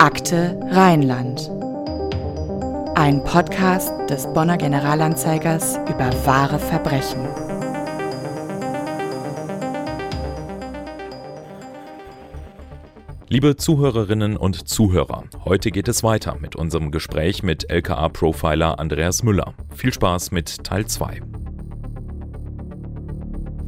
Akte Rheinland. Ein Podcast des Bonner Generalanzeigers über wahre Verbrechen. Liebe Zuhörerinnen und Zuhörer, heute geht es weiter mit unserem Gespräch mit LKA-Profiler Andreas Müller. Viel Spaß mit Teil 2.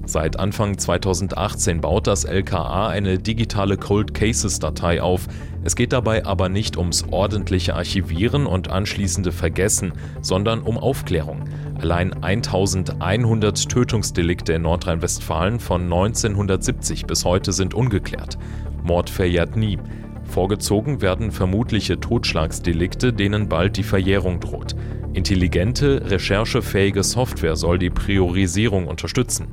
Seit Anfang 2018 baut das LKA eine digitale Cold Cases Datei auf. Es geht dabei aber nicht ums ordentliche Archivieren und anschließende Vergessen, sondern um Aufklärung. Allein 1100 Tötungsdelikte in Nordrhein-Westfalen von 1970 bis heute sind ungeklärt. Mord verjährt nie. Vorgezogen werden vermutliche Totschlagsdelikte, denen bald die Verjährung droht. Intelligente, recherchefähige Software soll die Priorisierung unterstützen.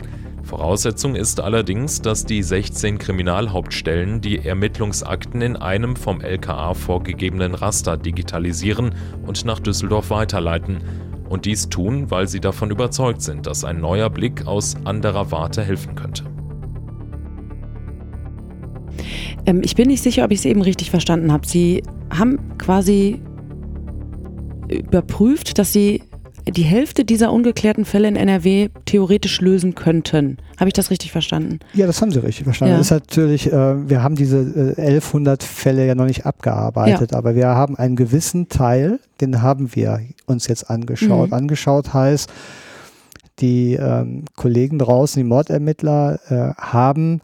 Voraussetzung ist allerdings, dass die 16 Kriminalhauptstellen die Ermittlungsakten in einem vom LKA vorgegebenen Raster digitalisieren und nach Düsseldorf weiterleiten. Und dies tun, weil sie davon überzeugt sind, dass ein neuer Blick aus anderer Warte helfen könnte. Ähm, ich bin nicht sicher, ob ich es eben richtig verstanden habe. Sie haben quasi überprüft, dass Sie die Hälfte dieser ungeklärten Fälle in NRW theoretisch lösen könnten. Habe ich das richtig verstanden? Ja, das haben Sie richtig verstanden. Ja. Ist natürlich, äh, wir haben diese äh, 1100 Fälle ja noch nicht abgearbeitet, ja. aber wir haben einen gewissen Teil, den haben wir uns jetzt angeschaut. Mhm. Angeschaut heißt, die ähm, Kollegen draußen, die Mordermittler, äh, haben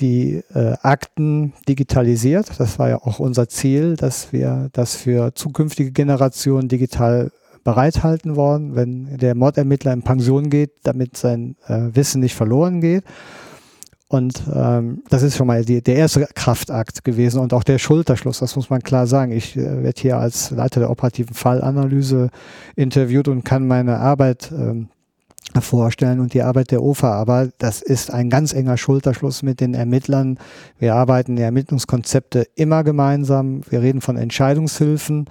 die äh, Akten digitalisiert. Das war ja auch unser Ziel, dass wir das für zukünftige Generationen digital bereithalten worden, wenn der Mordermittler in Pension geht, damit sein äh, Wissen nicht verloren geht. Und ähm, das ist schon mal die, der erste Kraftakt gewesen und auch der Schulterschluss, das muss man klar sagen. Ich äh, werde hier als Leiter der operativen Fallanalyse interviewt und kann meine Arbeit ähm, vorstellen und die Arbeit der OFA. Aber das ist ein ganz enger Schulterschluss mit den Ermittlern. Wir arbeiten die Ermittlungskonzepte immer gemeinsam. Wir reden von Entscheidungshilfen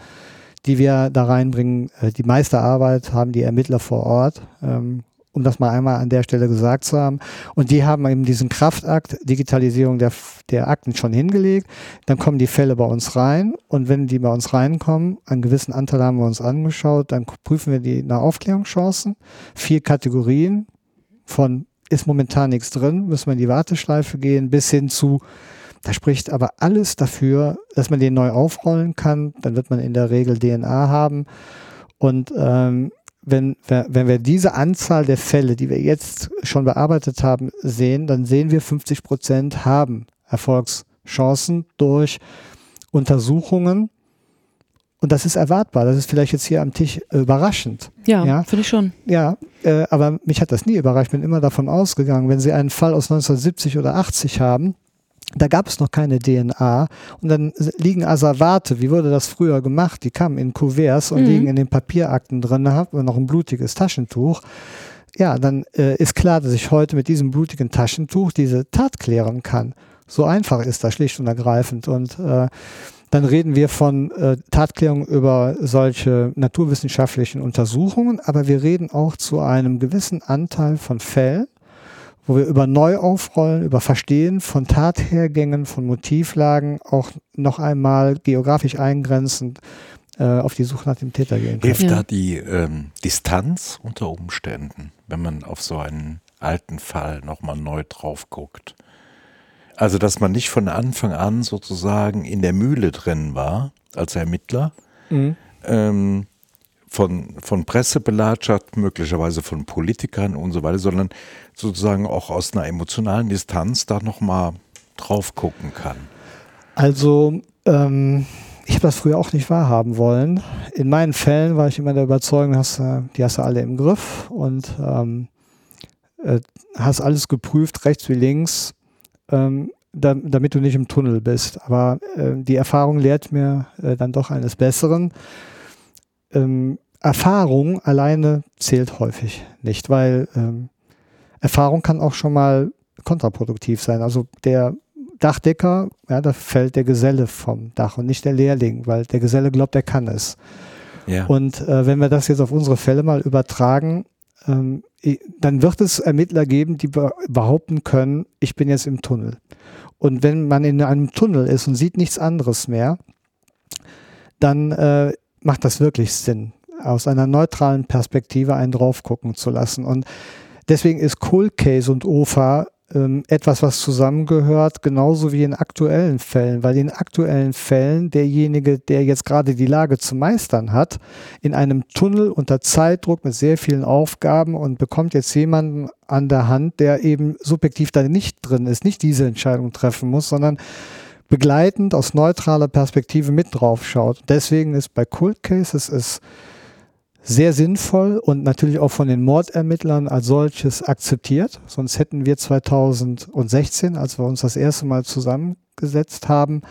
die wir da reinbringen. Äh, die meiste Arbeit haben die Ermittler vor Ort, ähm, um das mal einmal an der Stelle gesagt zu haben. Und die haben eben diesen Kraftakt, Digitalisierung der, der Akten schon hingelegt. Dann kommen die Fälle bei uns rein und wenn die bei uns reinkommen, einen gewissen Anteil haben wir uns angeschaut, dann prüfen wir die nach Aufklärungschancen. Vier Kategorien von ist momentan nichts drin, müssen wir in die Warteschleife gehen, bis hin zu da spricht aber alles dafür, dass man den neu aufrollen kann. Dann wird man in der Regel DNA haben. Und ähm, wenn, wenn wir diese Anzahl der Fälle, die wir jetzt schon bearbeitet haben, sehen, dann sehen wir 50 Prozent haben Erfolgschancen durch Untersuchungen. Und das ist erwartbar. Das ist vielleicht jetzt hier am Tisch überraschend. Ja, ja? finde ich schon. Ja, äh, aber mich hat das nie überrascht. Ich bin immer davon ausgegangen, wenn Sie einen Fall aus 1970 oder 80 haben, da gab es noch keine DNA und dann liegen Asservate, wie wurde das früher gemacht? Die kamen in Kuverts und mhm. liegen in den Papierakten drin, da hat man noch ein blutiges Taschentuch. Ja, dann äh, ist klar, dass ich heute mit diesem blutigen Taschentuch diese Tat klären kann. So einfach ist das schlicht und ergreifend. Und äh, dann reden wir von äh, Tatklärung über solche naturwissenschaftlichen Untersuchungen, aber wir reden auch zu einem gewissen Anteil von Fällen, wo wir über Neuaufrollen, über Verstehen von Tathergängen, von Motivlagen auch noch einmal geografisch eingrenzend äh, auf die Suche nach dem Täter gehen können. Hilft ja. da die ähm, Distanz unter Umständen, wenn man auf so einen alten Fall nochmal neu drauf guckt? Also, dass man nicht von Anfang an sozusagen in der Mühle drin war als Ermittler, mhm. ähm, von, von Presse belatschert, möglicherweise von Politikern und so weiter, sondern sozusagen auch aus einer emotionalen Distanz da nochmal drauf gucken kann. Also, ähm, ich habe das früher auch nicht wahrhaben wollen. In meinen Fällen war ich immer der Überzeugung, hast, äh, die hast du alle im Griff und ähm, äh, hast alles geprüft, rechts wie links, ähm, da, damit du nicht im Tunnel bist. Aber äh, die Erfahrung lehrt mir äh, dann doch eines Besseren ähm, Erfahrung alleine zählt häufig nicht, weil ähm, Erfahrung kann auch schon mal kontraproduktiv sein. Also der Dachdecker, ja, da fällt der Geselle vom Dach und nicht der Lehrling, weil der Geselle glaubt, er kann es. Ja. Und äh, wenn wir das jetzt auf unsere Fälle mal übertragen, ähm, dann wird es Ermittler geben, die behaupten können, ich bin jetzt im Tunnel. Und wenn man in einem Tunnel ist und sieht nichts anderes mehr, dann äh, macht das wirklich Sinn, aus einer neutralen Perspektive einen drauf gucken zu lassen. Und deswegen ist Cold Case und OFA ähm, etwas, was zusammengehört, genauso wie in aktuellen Fällen, weil in aktuellen Fällen derjenige, der jetzt gerade die Lage zu meistern hat, in einem Tunnel unter Zeitdruck mit sehr vielen Aufgaben und bekommt jetzt jemanden an der Hand, der eben subjektiv da nicht drin ist, nicht diese Entscheidung treffen muss, sondern begleitend aus neutraler Perspektive mit drauf schaut. Deswegen ist bei Cold Cases es sehr sinnvoll und natürlich auch von den Mordermittlern als solches akzeptiert. Sonst hätten wir 2016, als wir uns das erste Mal zusammengesetzt haben,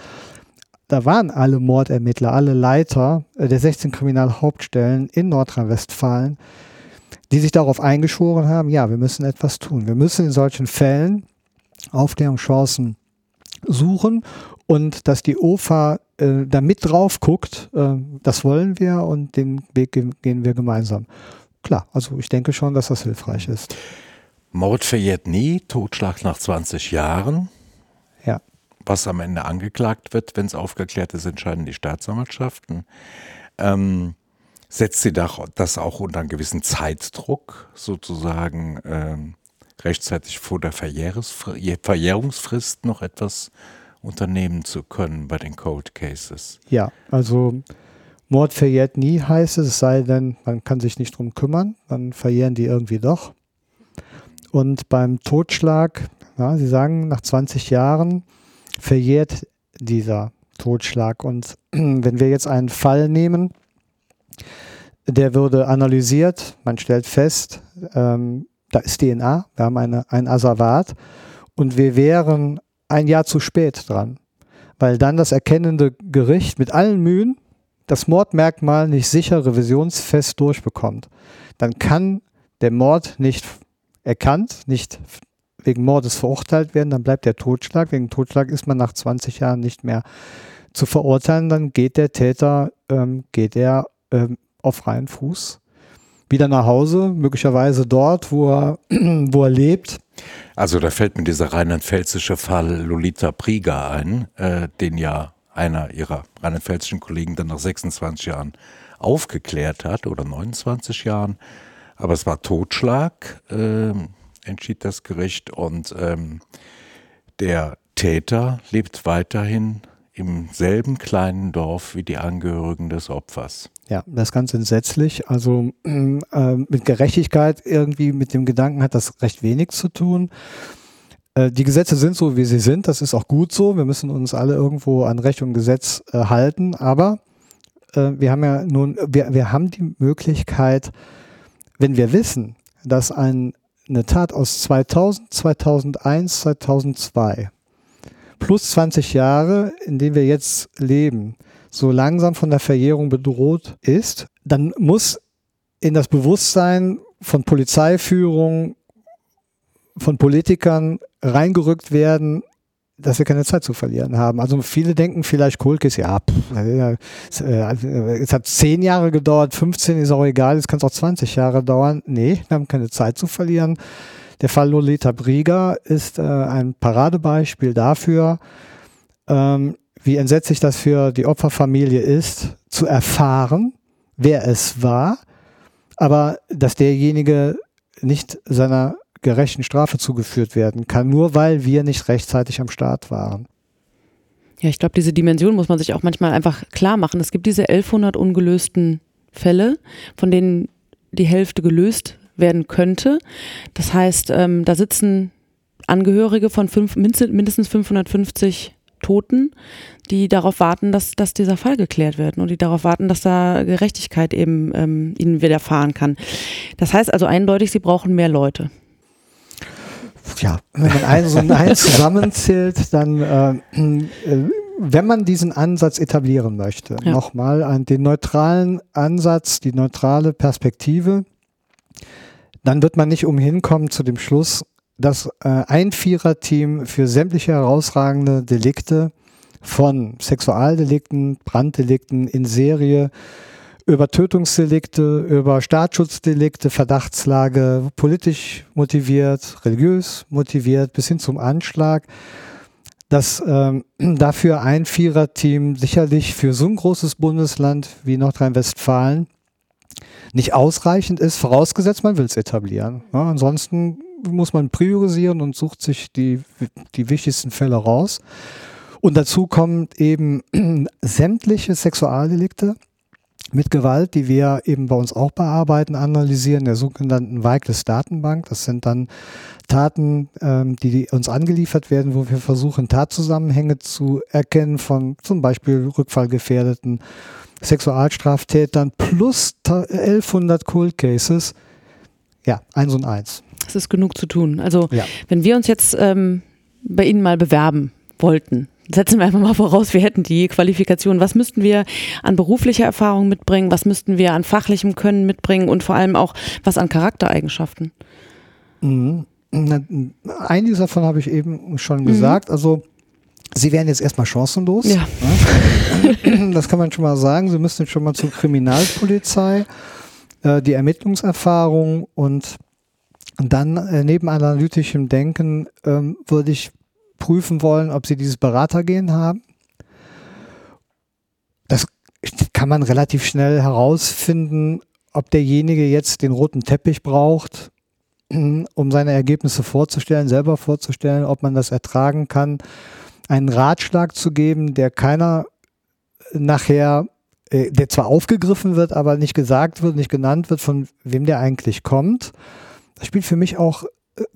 da waren alle Mordermittler, alle Leiter äh, der 16 Kriminalhauptstellen in Nordrhein-Westfalen, die sich darauf eingeschworen haben, ja, wir müssen etwas tun. Wir müssen in solchen Fällen Aufklärungschancen suchen und dass die OFA äh, da mit drauf guckt, äh, das wollen wir und den Weg gehen wir gemeinsam. Klar, also ich denke schon, dass das hilfreich ist. Mord verjährt nie, Totschlag nach 20 Jahren. Ja. Was am Ende angeklagt wird, wenn es aufgeklärt ist, entscheiden die Staatsanwaltschaften. Ähm, setzt sie das auch unter einen gewissen Zeitdruck, sozusagen ähm, rechtzeitig vor der Verjährungsfrist noch etwas unternehmen zu können bei den Cold Cases. Ja, also Mord verjährt nie heißt es, es sei denn, man kann sich nicht drum kümmern, dann verjähren die irgendwie doch. Und beim Totschlag, ja, Sie sagen, nach 20 Jahren verjährt dieser Totschlag. Und wenn wir jetzt einen Fall nehmen, der würde analysiert, man stellt fest, ähm, da ist DNA, wir haben eine, ein Asservat und wir wären ein Jahr zu spät dran, weil dann das erkennende Gericht mit allen Mühen das Mordmerkmal nicht sicher revisionsfest durchbekommt. Dann kann der Mord nicht erkannt, nicht wegen Mordes verurteilt werden, dann bleibt der Totschlag. Wegen Totschlag ist man nach 20 Jahren nicht mehr zu verurteilen, dann geht der Täter, ähm, geht er ähm, auf freien Fuß wieder nach Hause, möglicherweise dort, wo er, wo er lebt also da fällt mir dieser rheinland-pfälzische Fall Lolita Prieger ein, äh, den ja einer ihrer rheinland-pfälzischen Kollegen dann nach 26 Jahren aufgeklärt hat oder 29 Jahren. Aber es war Totschlag, äh, entschied das Gericht und ähm, der Täter lebt weiterhin im selben kleinen Dorf wie die Angehörigen des Opfers. Ja, das ist ganz entsetzlich. Also äh, mit Gerechtigkeit irgendwie, mit dem Gedanken hat das recht wenig zu tun. Äh, die Gesetze sind so, wie sie sind. Das ist auch gut so. Wir müssen uns alle irgendwo an Recht und Gesetz äh, halten. Aber äh, wir haben ja nun, wir, wir haben die Möglichkeit, wenn wir wissen, dass ein, eine Tat aus 2000, 2001, 2002 plus 20 Jahre, in denen wir jetzt leben, so langsam von der Verjährung bedroht ist, dann muss in das Bewusstsein von Polizeiführung, von Politikern reingerückt werden, dass wir keine Zeit zu verlieren haben. Also viele denken vielleicht, Kohlkis, ja, pff, äh, es hat zehn Jahre gedauert, 15 ist auch egal, es kann es auch 20 Jahre dauern. Nee, wir haben keine Zeit zu verlieren. Der Fall Lolita Brieger ist äh, ein Paradebeispiel dafür, ähm, wie entsetzlich das für die Opferfamilie ist, zu erfahren, wer es war, aber dass derjenige nicht seiner gerechten Strafe zugeführt werden kann, nur weil wir nicht rechtzeitig am Start waren. Ja, ich glaube, diese Dimension muss man sich auch manchmal einfach klar machen. Es gibt diese 1100 ungelösten Fälle, von denen die Hälfte gelöst werden könnte. Das heißt, ähm, da sitzen Angehörige von fünf, mindestens 550 Toten, die darauf warten, dass, dass dieser Fall geklärt wird und die darauf warten, dass da Gerechtigkeit eben ähm, ihnen widerfahren kann. Das heißt also eindeutig, sie brauchen mehr Leute. Ja, wenn man einen so einen zusammenzählt, dann, äh, äh, wenn man diesen Ansatz etablieren möchte, ja. nochmal den neutralen Ansatz, die neutrale Perspektive, dann wird man nicht umhin kommen zu dem Schluss, dass äh, ein Viererteam für sämtliche herausragende Delikte von Sexualdelikten, Branddelikten in Serie über Tötungsdelikte, über Staatsschutzdelikte, Verdachtslage, politisch motiviert, religiös motiviert, bis hin zum Anschlag, dass ähm, dafür ein Viererteam sicherlich für so ein großes Bundesland wie Nordrhein-Westfalen nicht ausreichend ist, vorausgesetzt man will es etablieren. Ja, ansonsten muss man priorisieren und sucht sich die, die wichtigsten Fälle raus. Und dazu kommt eben sämtliche Sexualdelikte mit Gewalt, die wir eben bei uns auch bearbeiten, analysieren, der sogenannten Weikles Datenbank. Das sind dann Taten, ähm, die uns angeliefert werden, wo wir versuchen, Tatzusammenhänge zu erkennen von zum Beispiel Rückfallgefährdeten, Sexualstraftätern plus 1100 Cold Cases. Ja, eins und eins. Es ist genug zu tun. Also ja. wenn wir uns jetzt ähm, bei Ihnen mal bewerben wollten, setzen wir einfach mal voraus, wir hätten die Qualifikation. Was müssten wir an beruflicher Erfahrung mitbringen? Was müssten wir an fachlichem Können mitbringen? Und vor allem auch was an Charaktereigenschaften? Mhm. Einiges davon habe ich eben schon gesagt. Mhm. Also Sie wären jetzt erstmal chancenlos. Ja. Das kann man schon mal sagen. Sie müssten schon mal zur Kriminalpolizei, äh, die Ermittlungserfahrung und dann äh, neben analytischem Denken ähm, würde ich prüfen wollen, ob sie dieses Beratergehen haben. Das kann man relativ schnell herausfinden, ob derjenige jetzt den roten Teppich braucht, um seine Ergebnisse vorzustellen, selber vorzustellen, ob man das ertragen kann, einen Ratschlag zu geben, der keiner nachher, äh, der zwar aufgegriffen wird, aber nicht gesagt wird, nicht genannt wird, von wem der eigentlich kommt. Spielt für mich auch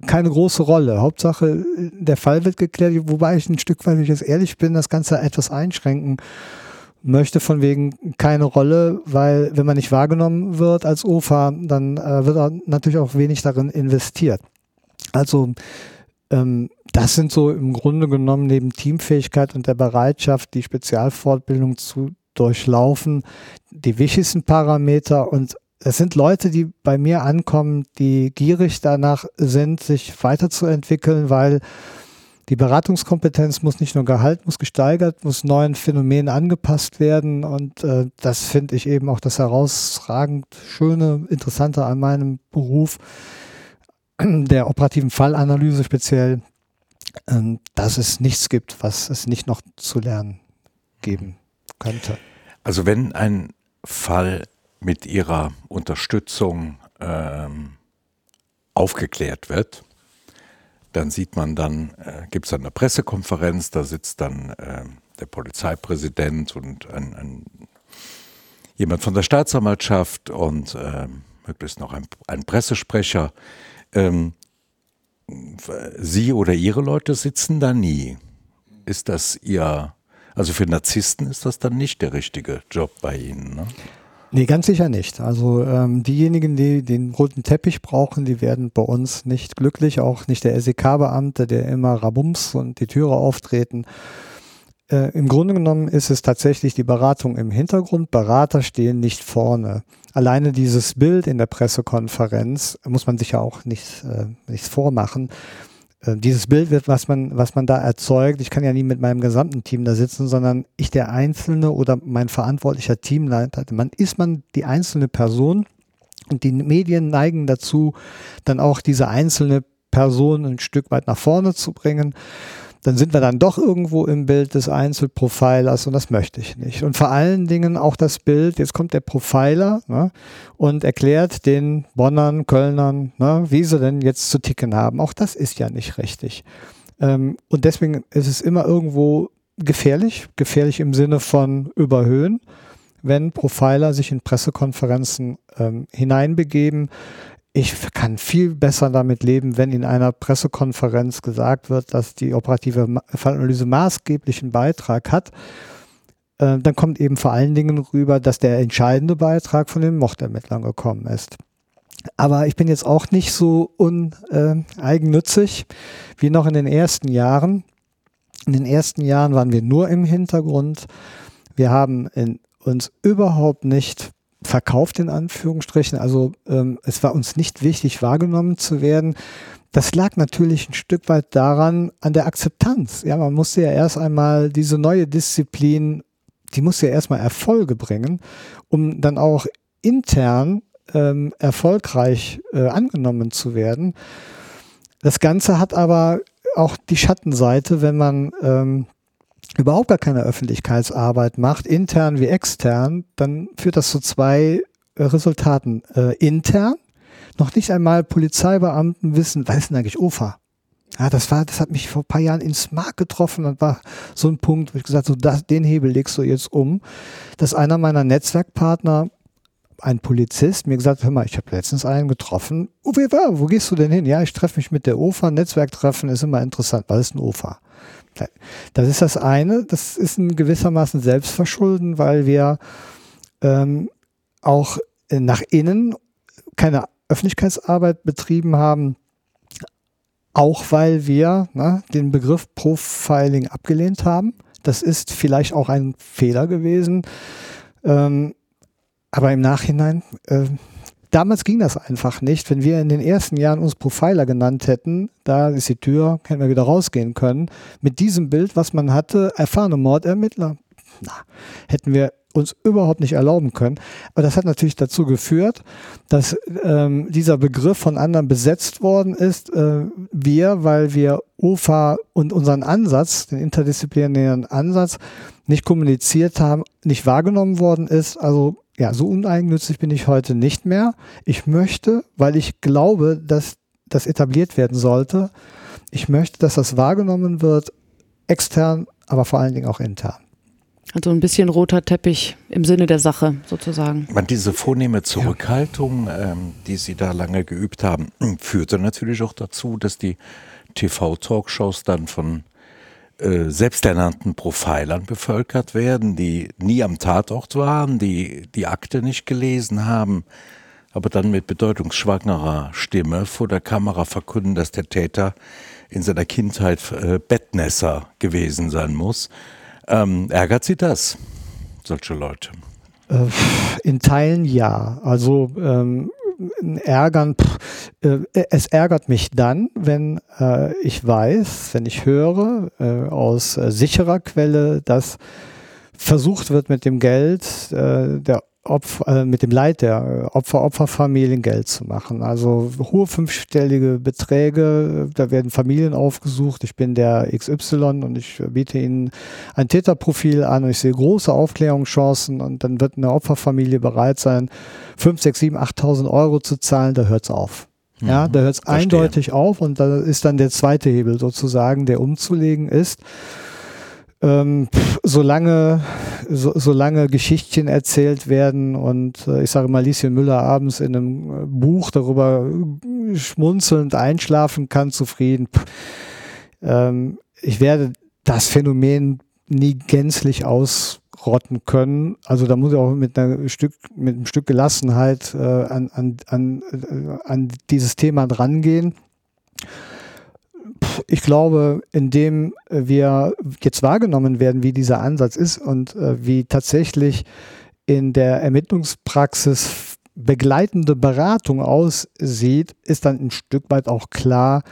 keine große Rolle. Hauptsache, der Fall wird geklärt, wobei ich ein Stück weit, wenn ich jetzt ehrlich bin, das Ganze etwas einschränken möchte, von wegen keine Rolle, weil wenn man nicht wahrgenommen wird als OFA, dann äh, wird auch natürlich auch wenig darin investiert. Also ähm, das sind so im Grunde genommen neben Teamfähigkeit und der Bereitschaft, die Spezialfortbildung zu durchlaufen, die wichtigsten Parameter und es sind Leute, die bei mir ankommen, die gierig danach sind, sich weiterzuentwickeln, weil die Beratungskompetenz muss nicht nur Gehalt, muss gesteigert, muss neuen Phänomenen angepasst werden. Und äh, das finde ich eben auch das herausragend Schöne, Interessante an meinem Beruf, der operativen Fallanalyse speziell, äh, dass es nichts gibt, was es nicht noch zu lernen geben könnte. Also wenn ein Fall mit ihrer Unterstützung ähm, aufgeklärt wird. Dann sieht man dann, äh, gibt es eine Pressekonferenz, da sitzt dann äh, der Polizeipräsident und ein, ein, jemand von der Staatsanwaltschaft und äh, möglichst noch ein, ein Pressesprecher. Ähm, Sie oder Ihre Leute sitzen da nie. Ist das Ihr, also für Narzissten ist das dann nicht der richtige Job bei Ihnen? Ne? Nee, ganz sicher nicht. Also ähm, diejenigen, die den roten Teppich brauchen, die werden bei uns nicht glücklich, auch nicht der SEK-Beamte, der immer Rabums und die Türe auftreten. Äh, Im Grunde genommen ist es tatsächlich die Beratung im Hintergrund. Berater stehen nicht vorne. Alleine dieses Bild in der Pressekonferenz muss man sich ja auch nicht, äh, nichts vormachen dieses Bild wird, was man, was man da erzeugt, ich kann ja nie mit meinem gesamten Team da sitzen, sondern ich der Einzelne oder mein verantwortlicher Teamleiter. Man ist man die einzelne Person und die Medien neigen dazu, dann auch diese einzelne Person ein Stück weit nach vorne zu bringen dann sind wir dann doch irgendwo im Bild des Einzelprofilers und das möchte ich nicht. Und vor allen Dingen auch das Bild, jetzt kommt der Profiler ne, und erklärt den Bonnern, Kölnern, ne, wie sie denn jetzt zu ticken haben. Auch das ist ja nicht richtig. Ähm, und deswegen ist es immer irgendwo gefährlich, gefährlich im Sinne von überhöhen, wenn Profiler sich in Pressekonferenzen ähm, hineinbegeben ich kann viel besser damit leben, wenn in einer Pressekonferenz gesagt wird, dass die operative Fallanalyse maßgeblichen Beitrag hat. Äh, dann kommt eben vor allen Dingen rüber, dass der entscheidende Beitrag von den Mordermittlern gekommen ist. Aber ich bin jetzt auch nicht so uneigennützig äh, wie noch in den ersten Jahren. In den ersten Jahren waren wir nur im Hintergrund. Wir haben uns überhaupt nicht verkauft in Anführungsstrichen. Also ähm, es war uns nicht wichtig, wahrgenommen zu werden. Das lag natürlich ein Stück weit daran, an der Akzeptanz. Ja, man musste ja erst einmal diese neue Disziplin, die musste ja erstmal Erfolge bringen, um dann auch intern ähm, erfolgreich äh, angenommen zu werden. Das Ganze hat aber auch die Schattenseite, wenn man ähm, überhaupt gar keine Öffentlichkeitsarbeit macht, intern wie extern, dann führt das zu zwei äh, Resultaten. Äh, intern, noch nicht einmal Polizeibeamten wissen, was ist denn eigentlich UFA? Ja, das war, das hat mich vor ein paar Jahren ins Mark getroffen und war so ein Punkt, wo ich gesagt habe, so das, den Hebel legst du jetzt um, dass einer meiner Netzwerkpartner, ein Polizist, mir gesagt, hör mal, ich habe letztens einen getroffen. War? Wo gehst du denn hin? Ja, ich treffe mich mit der OFA. Netzwerktreffen ist immer interessant. Was ist ein OFA? Das ist das eine. Das ist ein gewissermaßen Selbstverschulden, weil wir ähm, auch nach innen keine Öffentlichkeitsarbeit betrieben haben auch weil wir ne, den Begriff Profiling abgelehnt haben. Das ist vielleicht auch ein Fehler gewesen. Ähm, aber im Nachhinein, äh, damals ging das einfach nicht. Wenn wir in den ersten Jahren uns Profiler genannt hätten, da ist die Tür, hätten wir wieder rausgehen können. Mit diesem Bild, was man hatte, erfahrene Mordermittler, na, hätten wir uns überhaupt nicht erlauben können. Aber das hat natürlich dazu geführt, dass ähm, dieser Begriff von anderen besetzt worden ist. Äh, wir, weil wir UFA und unseren Ansatz, den interdisziplinären Ansatz, nicht kommuniziert haben, nicht wahrgenommen worden ist. Also ja, so uneigennützig bin ich heute nicht mehr. Ich möchte, weil ich glaube, dass das etabliert werden sollte, ich möchte, dass das wahrgenommen wird, extern, aber vor allen Dingen auch intern. Also ein bisschen roter Teppich im Sinne der Sache sozusagen. Man, diese vornehme Zurückhaltung, ja. ähm, die Sie da lange geübt haben, führte natürlich auch dazu, dass die TV-Talkshows dann von äh, selbsternannten Profilern bevölkert werden, die nie am Tatort waren, die die Akte nicht gelesen haben, aber dann mit bedeutungsschwangerer Stimme vor der Kamera verkünden, dass der Täter in seiner Kindheit äh, Bettnässer gewesen sein muss. Ähm, ärgert Sie das, solche Leute? Äh, in Teilen ja. Also ähm, ärgern, pff, äh, es ärgert mich dann, wenn äh, ich weiß, wenn ich höre äh, aus äh, sicherer Quelle, dass versucht wird mit dem Geld äh, der Opfer, äh, mit dem Leid der Opfer, Opferfamilien Geld zu machen. Also hohe fünfstellige Beträge, da werden Familien aufgesucht. Ich bin der XY und ich biete ihnen ein Täterprofil an und ich sehe große Aufklärungschancen und dann wird eine Opferfamilie bereit sein, 5, 6, 7, 8.000 Euro zu zahlen, da hört es auf. Ja, mhm. da hört es eindeutig auf und da ist dann der zweite Hebel sozusagen, der umzulegen ist ähm, solange, so, solange Geschichtchen erzählt werden und äh, ich sage mal, Lieschen Müller abends in einem äh, Buch darüber schmunzelnd einschlafen kann, zufrieden. Ähm, ich werde das Phänomen nie gänzlich ausrotten können. Also da muss ich auch mit, einer Stück, mit einem Stück Gelassenheit äh, an, an, an, äh, an dieses Thema drangehen ich glaube, indem wir jetzt wahrgenommen werden, wie dieser Ansatz ist und äh, wie tatsächlich in der Ermittlungspraxis begleitende Beratung aussieht, ist dann ein Stück weit auch klar,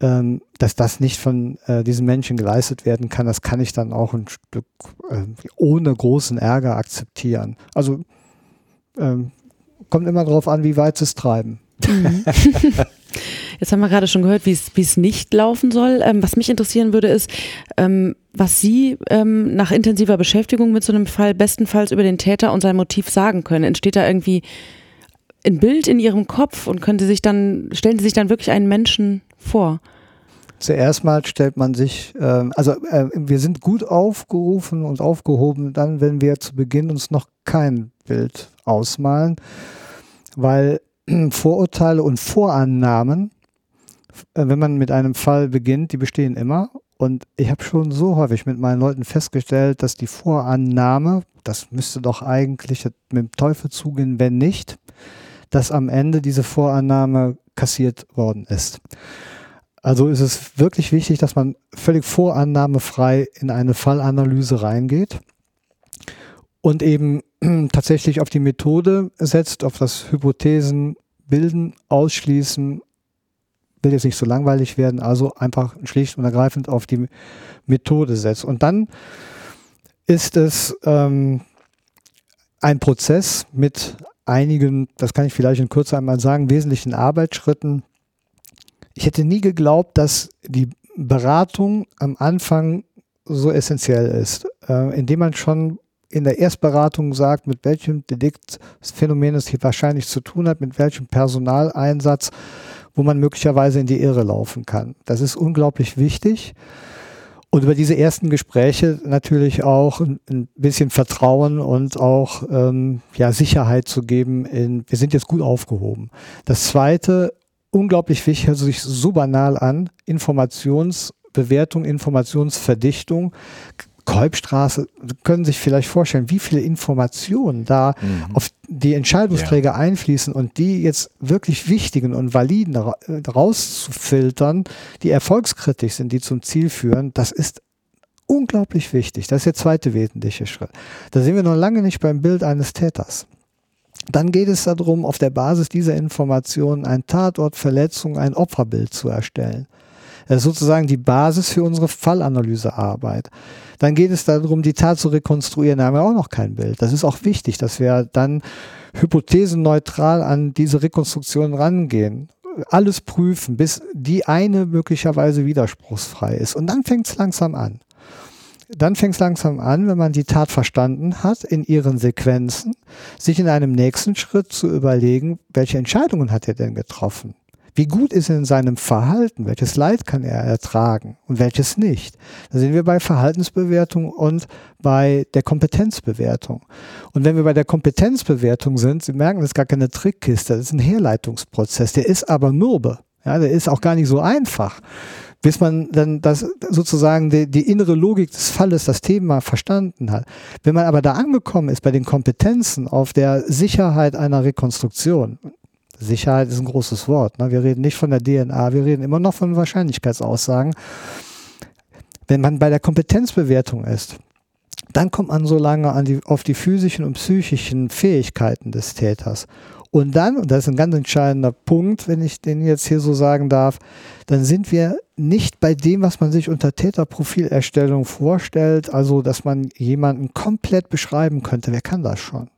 ähm, dass das nicht von äh, diesen Menschen geleistet werden kann. Das kann ich dann auch ein Stück äh, ohne großen Ärger akzeptieren. Also ähm, kommt immer darauf an, wie weit sie es treiben. Mhm. Jetzt haben wir gerade schon gehört, wie es nicht laufen soll. Ähm, was mich interessieren würde, ist, ähm, was Sie ähm, nach intensiver Beschäftigung mit so einem Fall bestenfalls über den Täter und sein Motiv sagen können. Entsteht da irgendwie ein Bild in Ihrem Kopf und können Sie sich dann, stellen Sie sich dann wirklich einen Menschen vor? Zuerst mal stellt man sich, äh, also äh, wir sind gut aufgerufen und aufgehoben dann, wenn wir zu Beginn uns noch kein Bild ausmalen, weil Vorurteile und Vorannahmen wenn man mit einem Fall beginnt, die bestehen immer. Und ich habe schon so häufig mit meinen Leuten festgestellt, dass die Vorannahme, das müsste doch eigentlich mit dem Teufel zugehen, wenn nicht, dass am Ende diese Vorannahme kassiert worden ist. Also ist es wirklich wichtig, dass man völlig vorannahmefrei in eine Fallanalyse reingeht und eben tatsächlich auf die Methode setzt, auf das Hypothesen bilden, ausschließen will jetzt nicht so langweilig werden, also einfach schlicht und ergreifend auf die Methode setzt. Und dann ist es ähm, ein Prozess mit einigen, das kann ich vielleicht in Kürze einmal sagen, wesentlichen Arbeitsschritten. Ich hätte nie geglaubt, dass die Beratung am Anfang so essentiell ist, äh, indem man schon in der Erstberatung sagt, mit welchem Deliktphänomen es hier wahrscheinlich zu tun hat, mit welchem Personaleinsatz, wo man möglicherweise in die Irre laufen kann. Das ist unglaublich wichtig. Und über diese ersten Gespräche natürlich auch ein bisschen Vertrauen und auch ähm, ja, Sicherheit zu geben in, wir sind jetzt gut aufgehoben. Das zweite, unglaublich wichtig, hört sich so banal an, Informationsbewertung, Informationsverdichtung Kolbstraße, können sich vielleicht vorstellen, wie viele Informationen da mhm. auf die Entscheidungsträger ja. einfließen und die jetzt wirklich wichtigen und validen rauszufiltern, die erfolgskritisch sind, die zum Ziel führen, das ist unglaublich wichtig. Das ist der zweite wesentliche Schritt. Da sind wir noch lange nicht beim Bild eines Täters. Dann geht es darum, auf der Basis dieser Informationen ein Tatort, Verletzung, ein Opferbild zu erstellen. Das ist sozusagen die Basis für unsere Fallanalysearbeit. Dann geht es darum, die Tat zu rekonstruieren. Da haben wir auch noch kein Bild. Das ist auch wichtig, dass wir dann hypothesenneutral an diese Rekonstruktion rangehen. Alles prüfen, bis die eine möglicherweise widerspruchsfrei ist. Und dann fängt es langsam an. Dann fängt es langsam an, wenn man die Tat verstanden hat in ihren Sequenzen, sich in einem nächsten Schritt zu überlegen, welche Entscheidungen hat er denn getroffen? Wie gut ist er in seinem Verhalten? Welches Leid kann er ertragen und welches nicht? Da sind wir bei Verhaltensbewertung und bei der Kompetenzbewertung. Und wenn wir bei der Kompetenzbewertung sind, Sie merken, das ist gar keine Trickkiste, das ist ein Herleitungsprozess, der ist aber mürbe. Ja, der ist auch gar nicht so einfach bis man dann das sozusagen die, die, innere Logik des Falles, das Thema verstanden hat. Wenn man aber da angekommen ist bei den Kompetenzen auf der Sicherheit einer Rekonstruktion, Sicherheit ist ein großes Wort. Ne? Wir reden nicht von der DNA, wir reden immer noch von Wahrscheinlichkeitsaussagen. Wenn man bei der Kompetenzbewertung ist, dann kommt man so lange an die, auf die physischen und psychischen Fähigkeiten des Täters. Und dann, und das ist ein ganz entscheidender Punkt, wenn ich den jetzt hier so sagen darf, dann sind wir nicht bei dem, was man sich unter Täterprofilerstellung vorstellt, also dass man jemanden komplett beschreiben könnte. Wer kann das schon?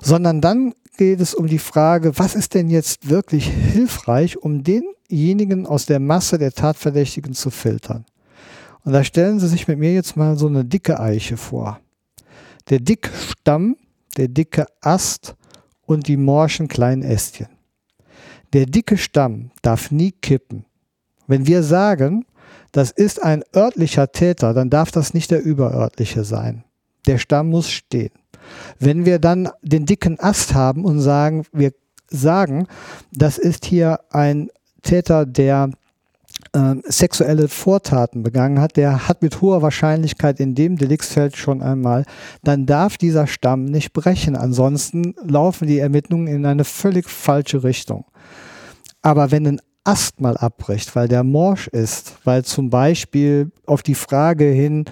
Sondern dann geht es um die Frage, was ist denn jetzt wirklich hilfreich, um denjenigen aus der Masse der Tatverdächtigen zu filtern. Und da stellen Sie sich mit mir jetzt mal so eine dicke Eiche vor. Der dicke Stamm, der dicke Ast und die morschen kleinen Ästchen. Der dicke Stamm darf nie kippen. Wenn wir sagen, das ist ein örtlicher Täter, dann darf das nicht der überörtliche sein. Der Stamm muss stehen. Wenn wir dann den dicken Ast haben und sagen, wir sagen, das ist hier ein Täter, der äh, sexuelle Vortaten begangen hat, der hat mit hoher Wahrscheinlichkeit in dem Deliktsfeld schon einmal, dann darf dieser Stamm nicht brechen. Ansonsten laufen die Ermittlungen in eine völlig falsche Richtung. Aber wenn ein Ast mal abbricht, weil der morsch ist, weil zum Beispiel auf die Frage hin,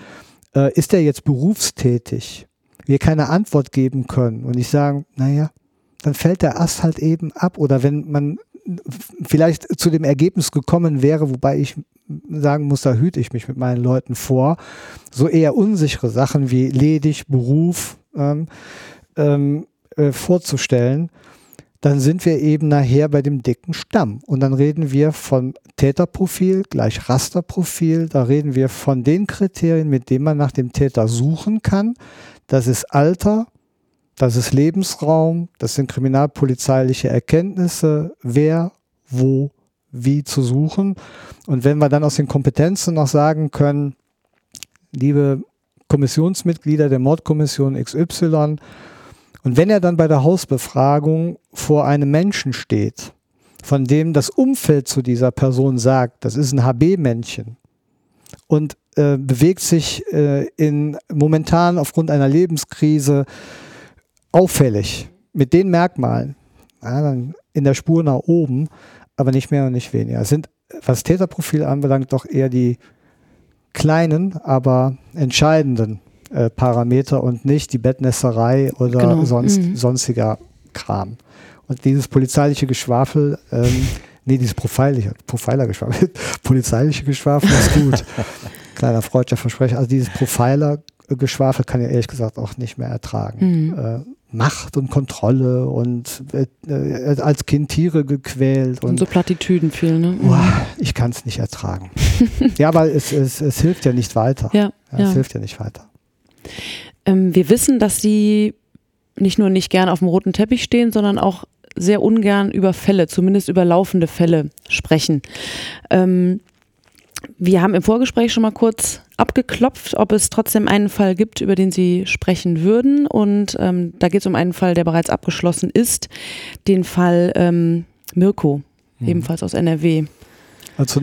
äh, ist er jetzt berufstätig, wir keine Antwort geben können und ich sagen, naja, dann fällt der Ast halt eben ab. Oder wenn man vielleicht zu dem Ergebnis gekommen wäre, wobei ich sagen muss, da hüte ich mich mit meinen Leuten vor, so eher unsichere Sachen wie ledig, Beruf ähm, ähm, äh, vorzustellen, dann sind wir eben nachher bei dem dicken Stamm. Und dann reden wir von Täterprofil gleich Rasterprofil. Da reden wir von den Kriterien, mit denen man nach dem Täter suchen kann. Das ist Alter, das ist Lebensraum, das sind kriminalpolizeiliche Erkenntnisse, wer, wo, wie zu suchen. Und wenn wir dann aus den Kompetenzen noch sagen können, liebe Kommissionsmitglieder der Mordkommission XY, und wenn er dann bei der Hausbefragung vor einem Menschen steht, von dem das Umfeld zu dieser Person sagt, das ist ein HB-Männchen, und äh, bewegt sich äh, in momentan aufgrund einer Lebenskrise auffällig mit den Merkmalen ja, in der Spur nach oben, aber nicht mehr und nicht weniger. Es sind, was Täterprofil anbelangt, doch eher die kleinen, aber entscheidenden äh, Parameter und nicht die Bettnässerei oder genau. sonst, mhm. sonstiger Kram. Und dieses polizeiliche Geschwafel, ähm, nee, dieses Profiler, Profiler-Geschwafel, polizeiliche Geschwafel ist gut. Kleiner freudscher Versprecher. Also dieses Profiler-Geschwafel kann ich ehrlich gesagt auch nicht mehr ertragen. Mhm. Äh, Macht und Kontrolle und äh, als Kind Tiere gequält. Und, und so Plattitüden viel, ne? Boah, ich kann es nicht ertragen. ja, aber es, es, es hilft ja nicht weiter. Ja, ja, ja. Es hilft ja nicht weiter. Ähm, wir wissen, dass Sie nicht nur nicht gern auf dem roten Teppich stehen, sondern auch sehr ungern über Fälle, zumindest über laufende Fälle sprechen. Ähm, wir haben im Vorgespräch schon mal kurz abgeklopft, ob es trotzdem einen Fall gibt, über den Sie sprechen würden. Und ähm, da geht es um einen Fall, der bereits abgeschlossen ist, den Fall ähm, Mirko, mhm. ebenfalls aus NRW. Also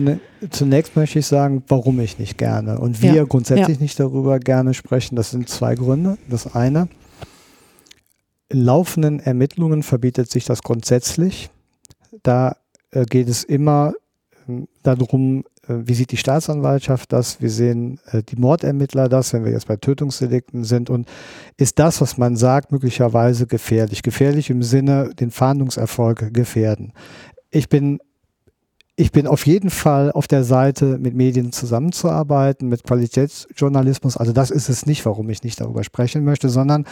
zunächst möchte ich sagen, warum ich nicht gerne und wir ja. grundsätzlich ja. nicht darüber gerne sprechen. Das sind zwei Gründe. Das eine, in laufenden Ermittlungen verbietet sich das grundsätzlich. Da äh, geht es immer äh, darum, wie sieht die Staatsanwaltschaft das, wie sehen äh, die Mordermittler das, wenn wir jetzt bei Tötungsdelikten sind und ist das, was man sagt, möglicherweise gefährlich. Gefährlich im Sinne, den Fahndungserfolg gefährden. Ich bin ich bin auf jeden Fall auf der Seite, mit Medien zusammenzuarbeiten, mit Qualitätsjournalismus. Also das ist es nicht, warum ich nicht darüber sprechen möchte, sondern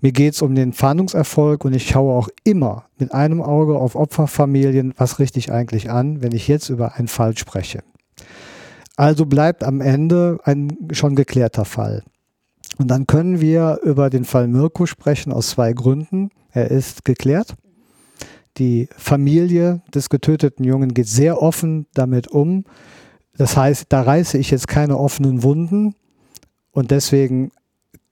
mir geht es um den Fahndungserfolg und ich schaue auch immer mit einem Auge auf Opferfamilien, was richte ich eigentlich an, wenn ich jetzt über einen Fall spreche. Also bleibt am Ende ein schon geklärter Fall. Und dann können wir über den Fall Mirko sprechen aus zwei Gründen. Er ist geklärt die Familie des getöteten Jungen geht sehr offen damit um. Das heißt, da reiße ich jetzt keine offenen Wunden und deswegen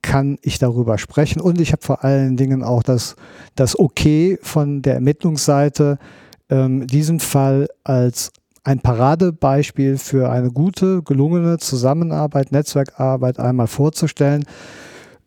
kann ich darüber sprechen. Und ich habe vor allen Dingen auch das, das Okay von der Ermittlungsseite, ähm, diesen Fall als ein Paradebeispiel für eine gute, gelungene Zusammenarbeit, Netzwerkarbeit einmal vorzustellen.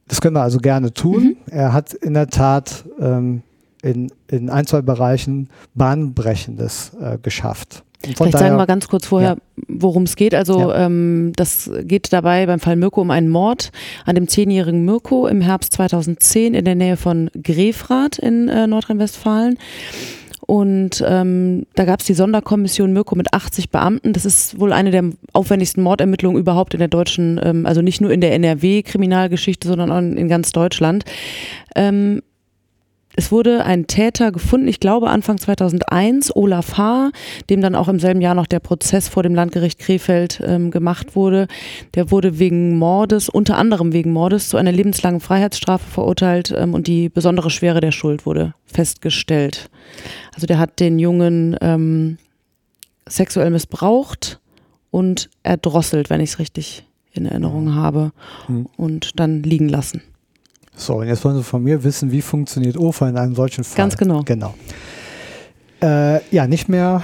Das können wir also gerne tun. Mhm. Er hat in der Tat ähm, in, in ein, zwei Bereichen Bahnbrechendes äh, geschafft. Vielleicht daher, sagen wir ganz kurz vorher, ja. worum es geht. Also ja. ähm, das geht dabei beim Fall Mirko um einen Mord an dem zehnjährigen Mirko im Herbst 2010 in der Nähe von Grefrath in äh, Nordrhein-Westfalen. Und ähm, da gab es die Sonderkommission Mirko mit 80 Beamten. Das ist wohl eine der aufwendigsten Mordermittlungen überhaupt in der deutschen, ähm, also nicht nur in der NRW-Kriminalgeschichte, sondern auch in, ganz Deutschland. Ähm, es wurde ein Täter gefunden, ich glaube Anfang 2001, Olaf H., dem dann auch im selben Jahr noch der Prozess vor dem Landgericht Krefeld ähm, gemacht wurde. Der wurde wegen Mordes, unter anderem wegen Mordes, zu einer lebenslangen Freiheitsstrafe verurteilt ähm, und die besondere Schwere der Schuld wurde festgestellt. Also der hat den Jungen ähm, sexuell missbraucht und erdrosselt, wenn ich es richtig in Erinnerung habe, mhm. und dann liegen lassen. So, und jetzt wollen Sie von mir wissen, wie funktioniert OFA in einem solchen Fall. Ganz genau. Genau. Äh, ja, nicht mehr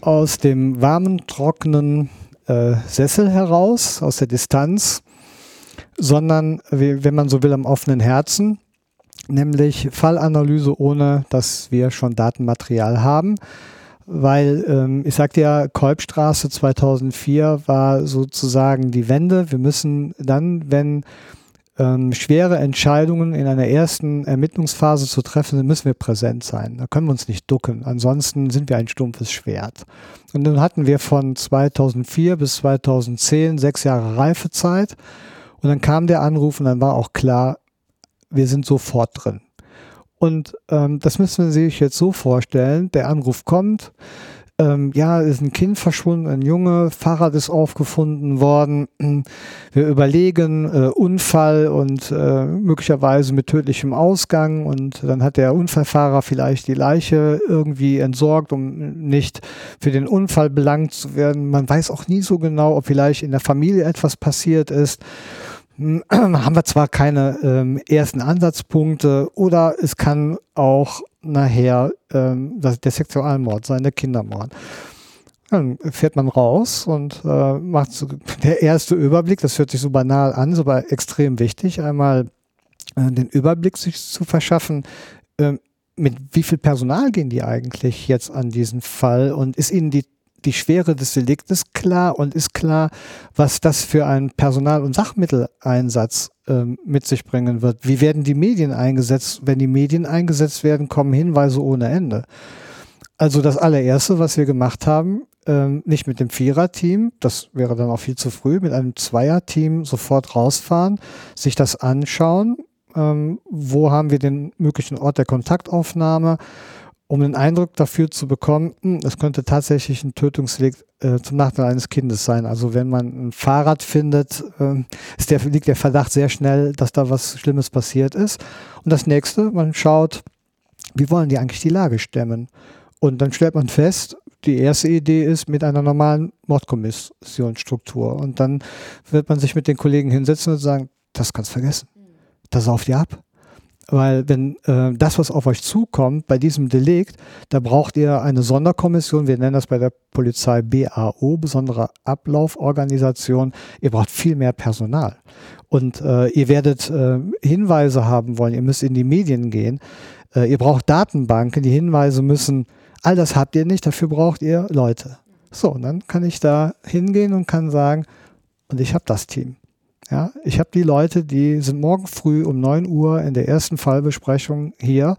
aus dem warmen, trockenen äh, Sessel heraus, aus der Distanz, sondern, wenn man so will, am offenen Herzen, nämlich Fallanalyse, ohne dass wir schon Datenmaterial haben. Weil ähm, ich sagte ja, Kolbstraße 2004 war sozusagen die Wende. Wir müssen dann, wenn ähm, schwere Entscheidungen in einer ersten Ermittlungsphase zu treffen, dann müssen wir präsent sein. Da können wir uns nicht ducken. Ansonsten sind wir ein stumpfes Schwert. Und dann hatten wir von 2004 bis 2010 sechs Jahre Reifezeit. Und dann kam der Anruf und dann war auch klar, wir sind sofort drin. Und ähm, das müssen Sie sich jetzt so vorstellen. Der Anruf kommt, ähm, ja, ist ein Kind verschwunden, ein Junge, Fahrrad ist aufgefunden worden. Wir überlegen äh, Unfall und äh, möglicherweise mit tödlichem Ausgang und dann hat der Unfallfahrer vielleicht die Leiche irgendwie entsorgt, um nicht für den Unfall belangt zu werden. Man weiß auch nie so genau, ob vielleicht in der Familie etwas passiert ist haben wir zwar keine ähm, ersten Ansatzpunkte oder es kann auch nachher ähm, der Sexualmord sein, der Kindermord. Dann fährt man raus und äh, macht so der erste Überblick, das hört sich so banal an, ist aber extrem wichtig, einmal äh, den Überblick sich zu verschaffen, äh, mit wie viel Personal gehen die eigentlich jetzt an diesen Fall und ist ihnen die die Schwere des Deliktes klar und ist klar, was das für einen Personal- und Sachmitteleinsatz ähm, mit sich bringen wird. Wie werden die Medien eingesetzt? Wenn die Medien eingesetzt werden, kommen Hinweise ohne Ende. Also das allererste, was wir gemacht haben, ähm, nicht mit dem Viererteam, das wäre dann auch viel zu früh, mit einem Zweierteam sofort rausfahren, sich das anschauen, ähm, wo haben wir den möglichen Ort der Kontaktaufnahme, um den Eindruck dafür zu bekommen, hm, es könnte tatsächlich ein Tötungsweg äh, zum Nachteil eines Kindes sein. Also wenn man ein Fahrrad findet, äh, der, liegt der Verdacht sehr schnell, dass da was Schlimmes passiert ist. Und das nächste, man schaut, wie wollen die eigentlich die Lage stemmen? Und dann stellt man fest, die erste Idee ist mit einer normalen Mordkommissionsstruktur. Und dann wird man sich mit den Kollegen hinsetzen und sagen, das kannst du vergessen. Das sauft ihr ab. Weil wenn äh, das, was auf euch zukommt bei diesem Delikt, da braucht ihr eine Sonderkommission, wir nennen das bei der Polizei BAO, besondere Ablauforganisation. Ihr braucht viel mehr Personal. Und äh, ihr werdet äh, Hinweise haben wollen, ihr müsst in die Medien gehen. Äh, ihr braucht Datenbanken, die Hinweise müssen, all das habt ihr nicht, dafür braucht ihr Leute. So, und dann kann ich da hingehen und kann sagen, und ich habe das Team. Ja, ich habe die Leute, die sind morgen früh um 9 Uhr in der ersten Fallbesprechung hier.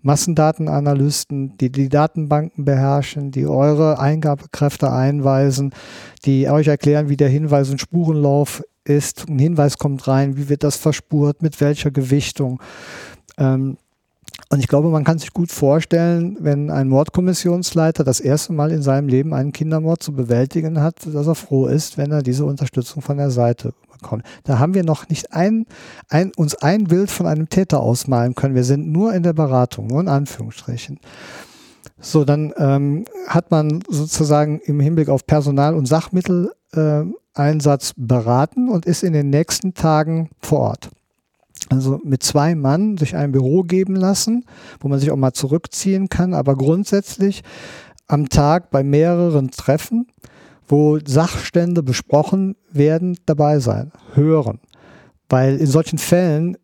Massendatenanalysten, die die Datenbanken beherrschen, die eure Eingabekräfte einweisen, die euch erklären, wie der Hinweis und Spurenlauf ist. Ein Hinweis kommt rein, wie wird das verspurt, mit welcher Gewichtung. Ähm, und ich glaube, man kann sich gut vorstellen, wenn ein Mordkommissionsleiter das erste Mal in seinem Leben einen Kindermord zu bewältigen hat, dass er froh ist, wenn er diese Unterstützung von der Seite bekommt. Da haben wir noch nicht ein, ein, uns ein Bild von einem Täter ausmalen können. Wir sind nur in der Beratung, nur in Anführungsstrichen. So, dann ähm, hat man sozusagen im Hinblick auf Personal- und Sachmitteleinsatz äh, beraten und ist in den nächsten Tagen vor Ort also mit zwei Mann sich ein Büro geben lassen, wo man sich auch mal zurückziehen kann, aber grundsätzlich am Tag bei mehreren Treffen, wo Sachstände besprochen werden, dabei sein, hören. Weil in solchen Fällen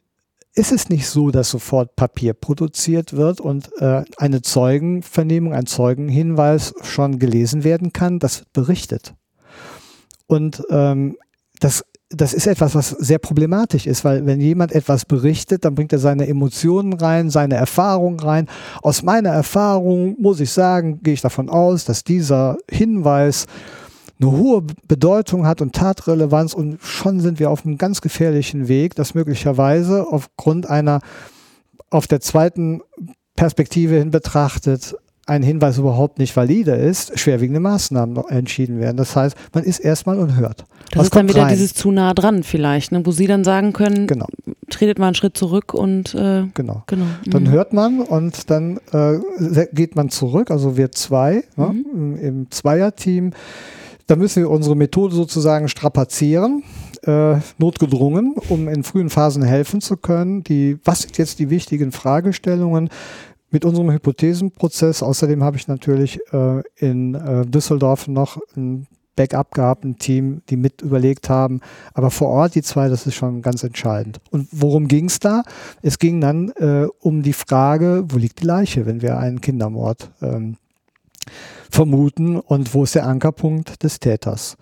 ist es nicht so, dass sofort Papier produziert wird und äh, eine Zeugenvernehmung, ein Zeugenhinweis schon gelesen werden kann. Das wird berichtet. Und ähm, das das ist etwas, was sehr problematisch ist, weil wenn jemand etwas berichtet, dann bringt er seine Emotionen rein, seine Erfahrungen rein. Aus meiner Erfahrung muss ich sagen, gehe ich davon aus, dass dieser Hinweis eine hohe Bedeutung hat und Tatrelevanz und schon sind wir auf einem ganz gefährlichen Weg, dass möglicherweise aufgrund einer auf der zweiten Perspektive hin betrachtet ein Hinweis überhaupt nicht valide ist, schwerwiegende Maßnahmen entschieden werden. Das heißt, man ist erstmal und hört. Das ist dann wieder rein? dieses zu nah dran vielleicht, ne, wo Sie dann sagen können, genau. tretet mal einen Schritt zurück und äh, genau. genau. Dann mhm. hört man und dann äh, geht man zurück, also wir zwei ne, mhm. im, im Zweierteam. Da müssen wir unsere Methode sozusagen strapazieren, äh, notgedrungen, um in frühen Phasen helfen zu können. Die, was sind jetzt die wichtigen Fragestellungen? mit unserem Hypothesenprozess. Außerdem habe ich natürlich äh, in äh, Düsseldorf noch ein Backup gehabt, ein Team, die mit überlegt haben. Aber vor Ort, die zwei, das ist schon ganz entscheidend. Und worum ging es da? Es ging dann äh, um die Frage, wo liegt die Leiche, wenn wir einen Kindermord ähm, vermuten und wo ist der Ankerpunkt des Täters?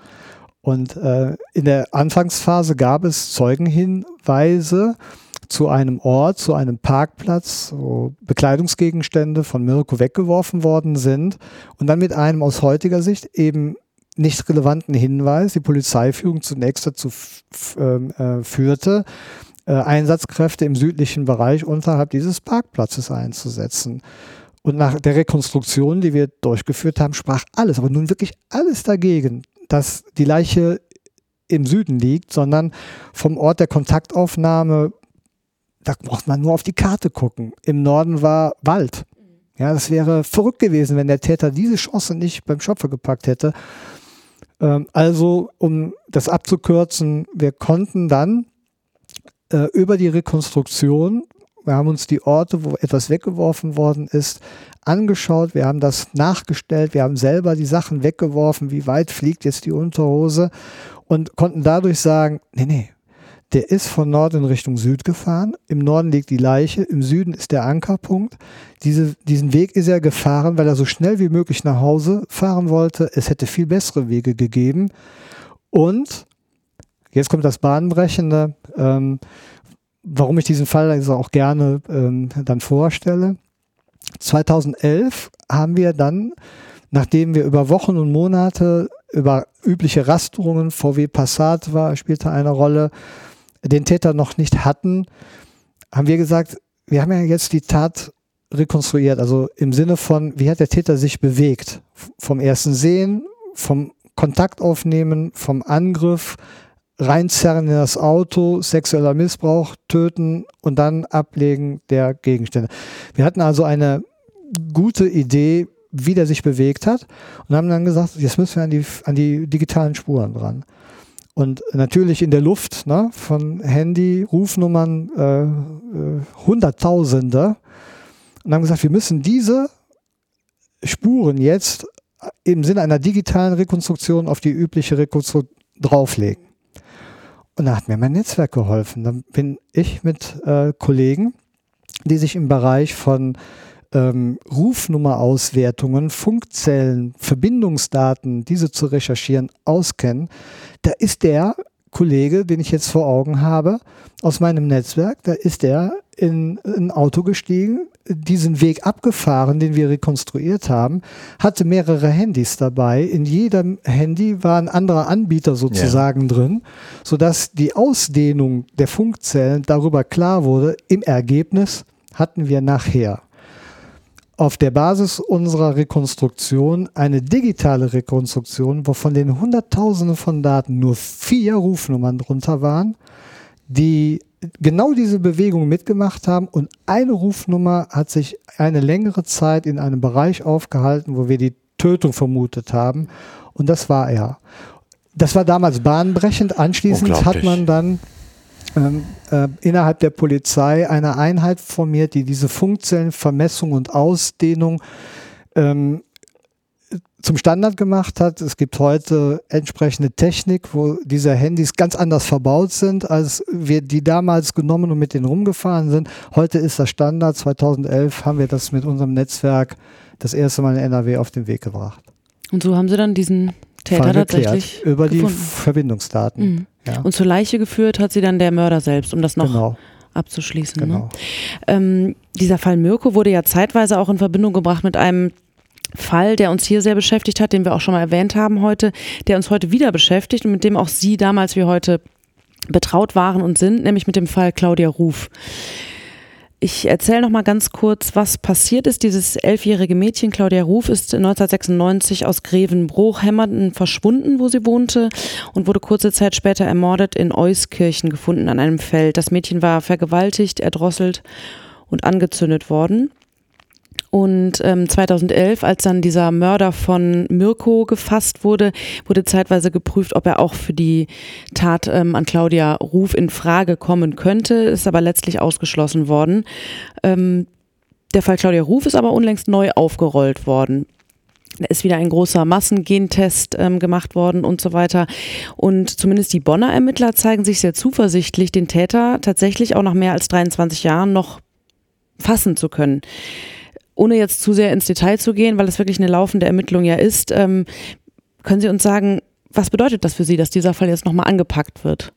Und äh, in der Anfangsphase gab es Zeugenhinweise, zu einem Ort, zu einem Parkplatz, wo Bekleidungsgegenstände von Mirko weggeworfen worden sind und dann mit einem aus heutiger Sicht eben nicht relevanten Hinweis die Polizeiführung zunächst dazu ähm, äh, führte, äh, Einsatzkräfte im südlichen Bereich unterhalb dieses Parkplatzes einzusetzen. Und nach der Rekonstruktion, die wir durchgeführt haben, sprach alles, aber nun wirklich alles dagegen, dass die Leiche im Süden liegt, sondern vom Ort der Kontaktaufnahme da braucht man nur auf die Karte gucken. Im Norden war Wald. Ja, das wäre verrückt gewesen, wenn der Täter diese Chance nicht beim Schopfer gepackt hätte. Ähm, also, um das abzukürzen, wir konnten dann äh, über die Rekonstruktion, wir haben uns die Orte, wo etwas weggeworfen worden ist, angeschaut, wir haben das nachgestellt, wir haben selber die Sachen weggeworfen, wie weit fliegt jetzt die Unterhose und konnten dadurch sagen, nee, nee, der ist von Nord in Richtung Süd gefahren. Im Norden liegt die Leiche, im Süden ist der Ankerpunkt. Diese, diesen Weg ist er gefahren, weil er so schnell wie möglich nach Hause fahren wollte. Es hätte viel bessere Wege gegeben. Und jetzt kommt das Bahnbrechende, ähm, warum ich diesen Fall also auch gerne ähm, dann vorstelle. 2011 haben wir dann, nachdem wir über Wochen und Monate über übliche Rasterungen, VW Passat war, spielte eine Rolle, den Täter noch nicht hatten, haben wir gesagt, wir haben ja jetzt die Tat rekonstruiert, also im Sinne von, wie hat der Täter sich bewegt? Vom ersten Sehen, vom Kontakt aufnehmen, vom Angriff, reinzerren in das Auto, sexueller Missbrauch, töten und dann ablegen der Gegenstände. Wir hatten also eine gute Idee, wie der sich bewegt hat und haben dann gesagt, jetzt müssen wir an die, an die digitalen Spuren dran. Und natürlich in der Luft ne, von Handy, Rufnummern, äh, äh, Hunderttausende. Und haben gesagt, wir müssen diese Spuren jetzt im Sinne einer digitalen Rekonstruktion auf die übliche Rekonstruktion drauflegen. Und da hat mir mein Netzwerk geholfen. Dann bin ich mit äh, Kollegen, die sich im Bereich von ähm, Rufnummerauswertungen, Funkzellen, Verbindungsdaten, diese zu recherchieren, auskennen, da ist der Kollege, den ich jetzt vor Augen habe, aus meinem Netzwerk, da ist er in ein Auto gestiegen, diesen Weg abgefahren, den wir rekonstruiert haben, hatte mehrere Handys dabei. In jedem Handy war ein anderer Anbieter sozusagen ja. drin, sodass die Ausdehnung der Funkzellen darüber klar wurde. Im Ergebnis hatten wir nachher auf der Basis unserer Rekonstruktion eine digitale Rekonstruktion, wo von den Hunderttausenden von Daten nur vier Rufnummern drunter waren, die genau diese Bewegung mitgemacht haben und eine Rufnummer hat sich eine längere Zeit in einem Bereich aufgehalten, wo wir die Tötung vermutet haben und das war er. Das war damals bahnbrechend. Anschließend hat man dann ähm, äh, innerhalb der Polizei eine Einheit formiert, die diese Funkzellenvermessung und Ausdehnung ähm, zum Standard gemacht hat. Es gibt heute entsprechende Technik, wo diese Handys ganz anders verbaut sind, als wir die damals genommen und mit denen rumgefahren sind. Heute ist das Standard. 2011 haben wir das mit unserem Netzwerk das erste Mal in NRW auf den Weg gebracht. Und so haben Sie dann diesen Täter Fall tatsächlich über gefunden. die Verbindungsdaten. Mhm. Ja. Und zur Leiche geführt hat sie dann der Mörder selbst, um das noch genau. abzuschließen. Genau. Ne? Ähm, dieser Fall Mirko wurde ja zeitweise auch in Verbindung gebracht mit einem Fall, der uns hier sehr beschäftigt hat, den wir auch schon mal erwähnt haben heute, der uns heute wieder beschäftigt und mit dem auch Sie damals wie heute betraut waren und sind, nämlich mit dem Fall Claudia Ruf. Ich erzähle noch mal ganz kurz, was passiert ist. Dieses elfjährige Mädchen, Claudia Ruf, ist 1996 aus Grevenbruch-Hemmerden verschwunden, wo sie wohnte, und wurde kurze Zeit später ermordet in Euskirchen gefunden an einem Feld. Das Mädchen war vergewaltigt, erdrosselt und angezündet worden. Und ähm, 2011, als dann dieser Mörder von Mirko gefasst wurde, wurde zeitweise geprüft, ob er auch für die Tat ähm, an Claudia Ruf in Frage kommen könnte, ist aber letztlich ausgeschlossen worden. Ähm, der Fall Claudia Ruf ist aber unlängst neu aufgerollt worden. Da ist wieder ein großer Massengentest ähm, gemacht worden und so weiter. Und zumindest die Bonner Ermittler zeigen sich sehr zuversichtlich, den Täter tatsächlich auch nach mehr als 23 Jahren noch fassen zu können ohne jetzt zu sehr ins Detail zu gehen, weil es wirklich eine laufende Ermittlung ja ist, ähm, können Sie uns sagen, was bedeutet das für Sie, dass dieser Fall jetzt nochmal angepackt wird?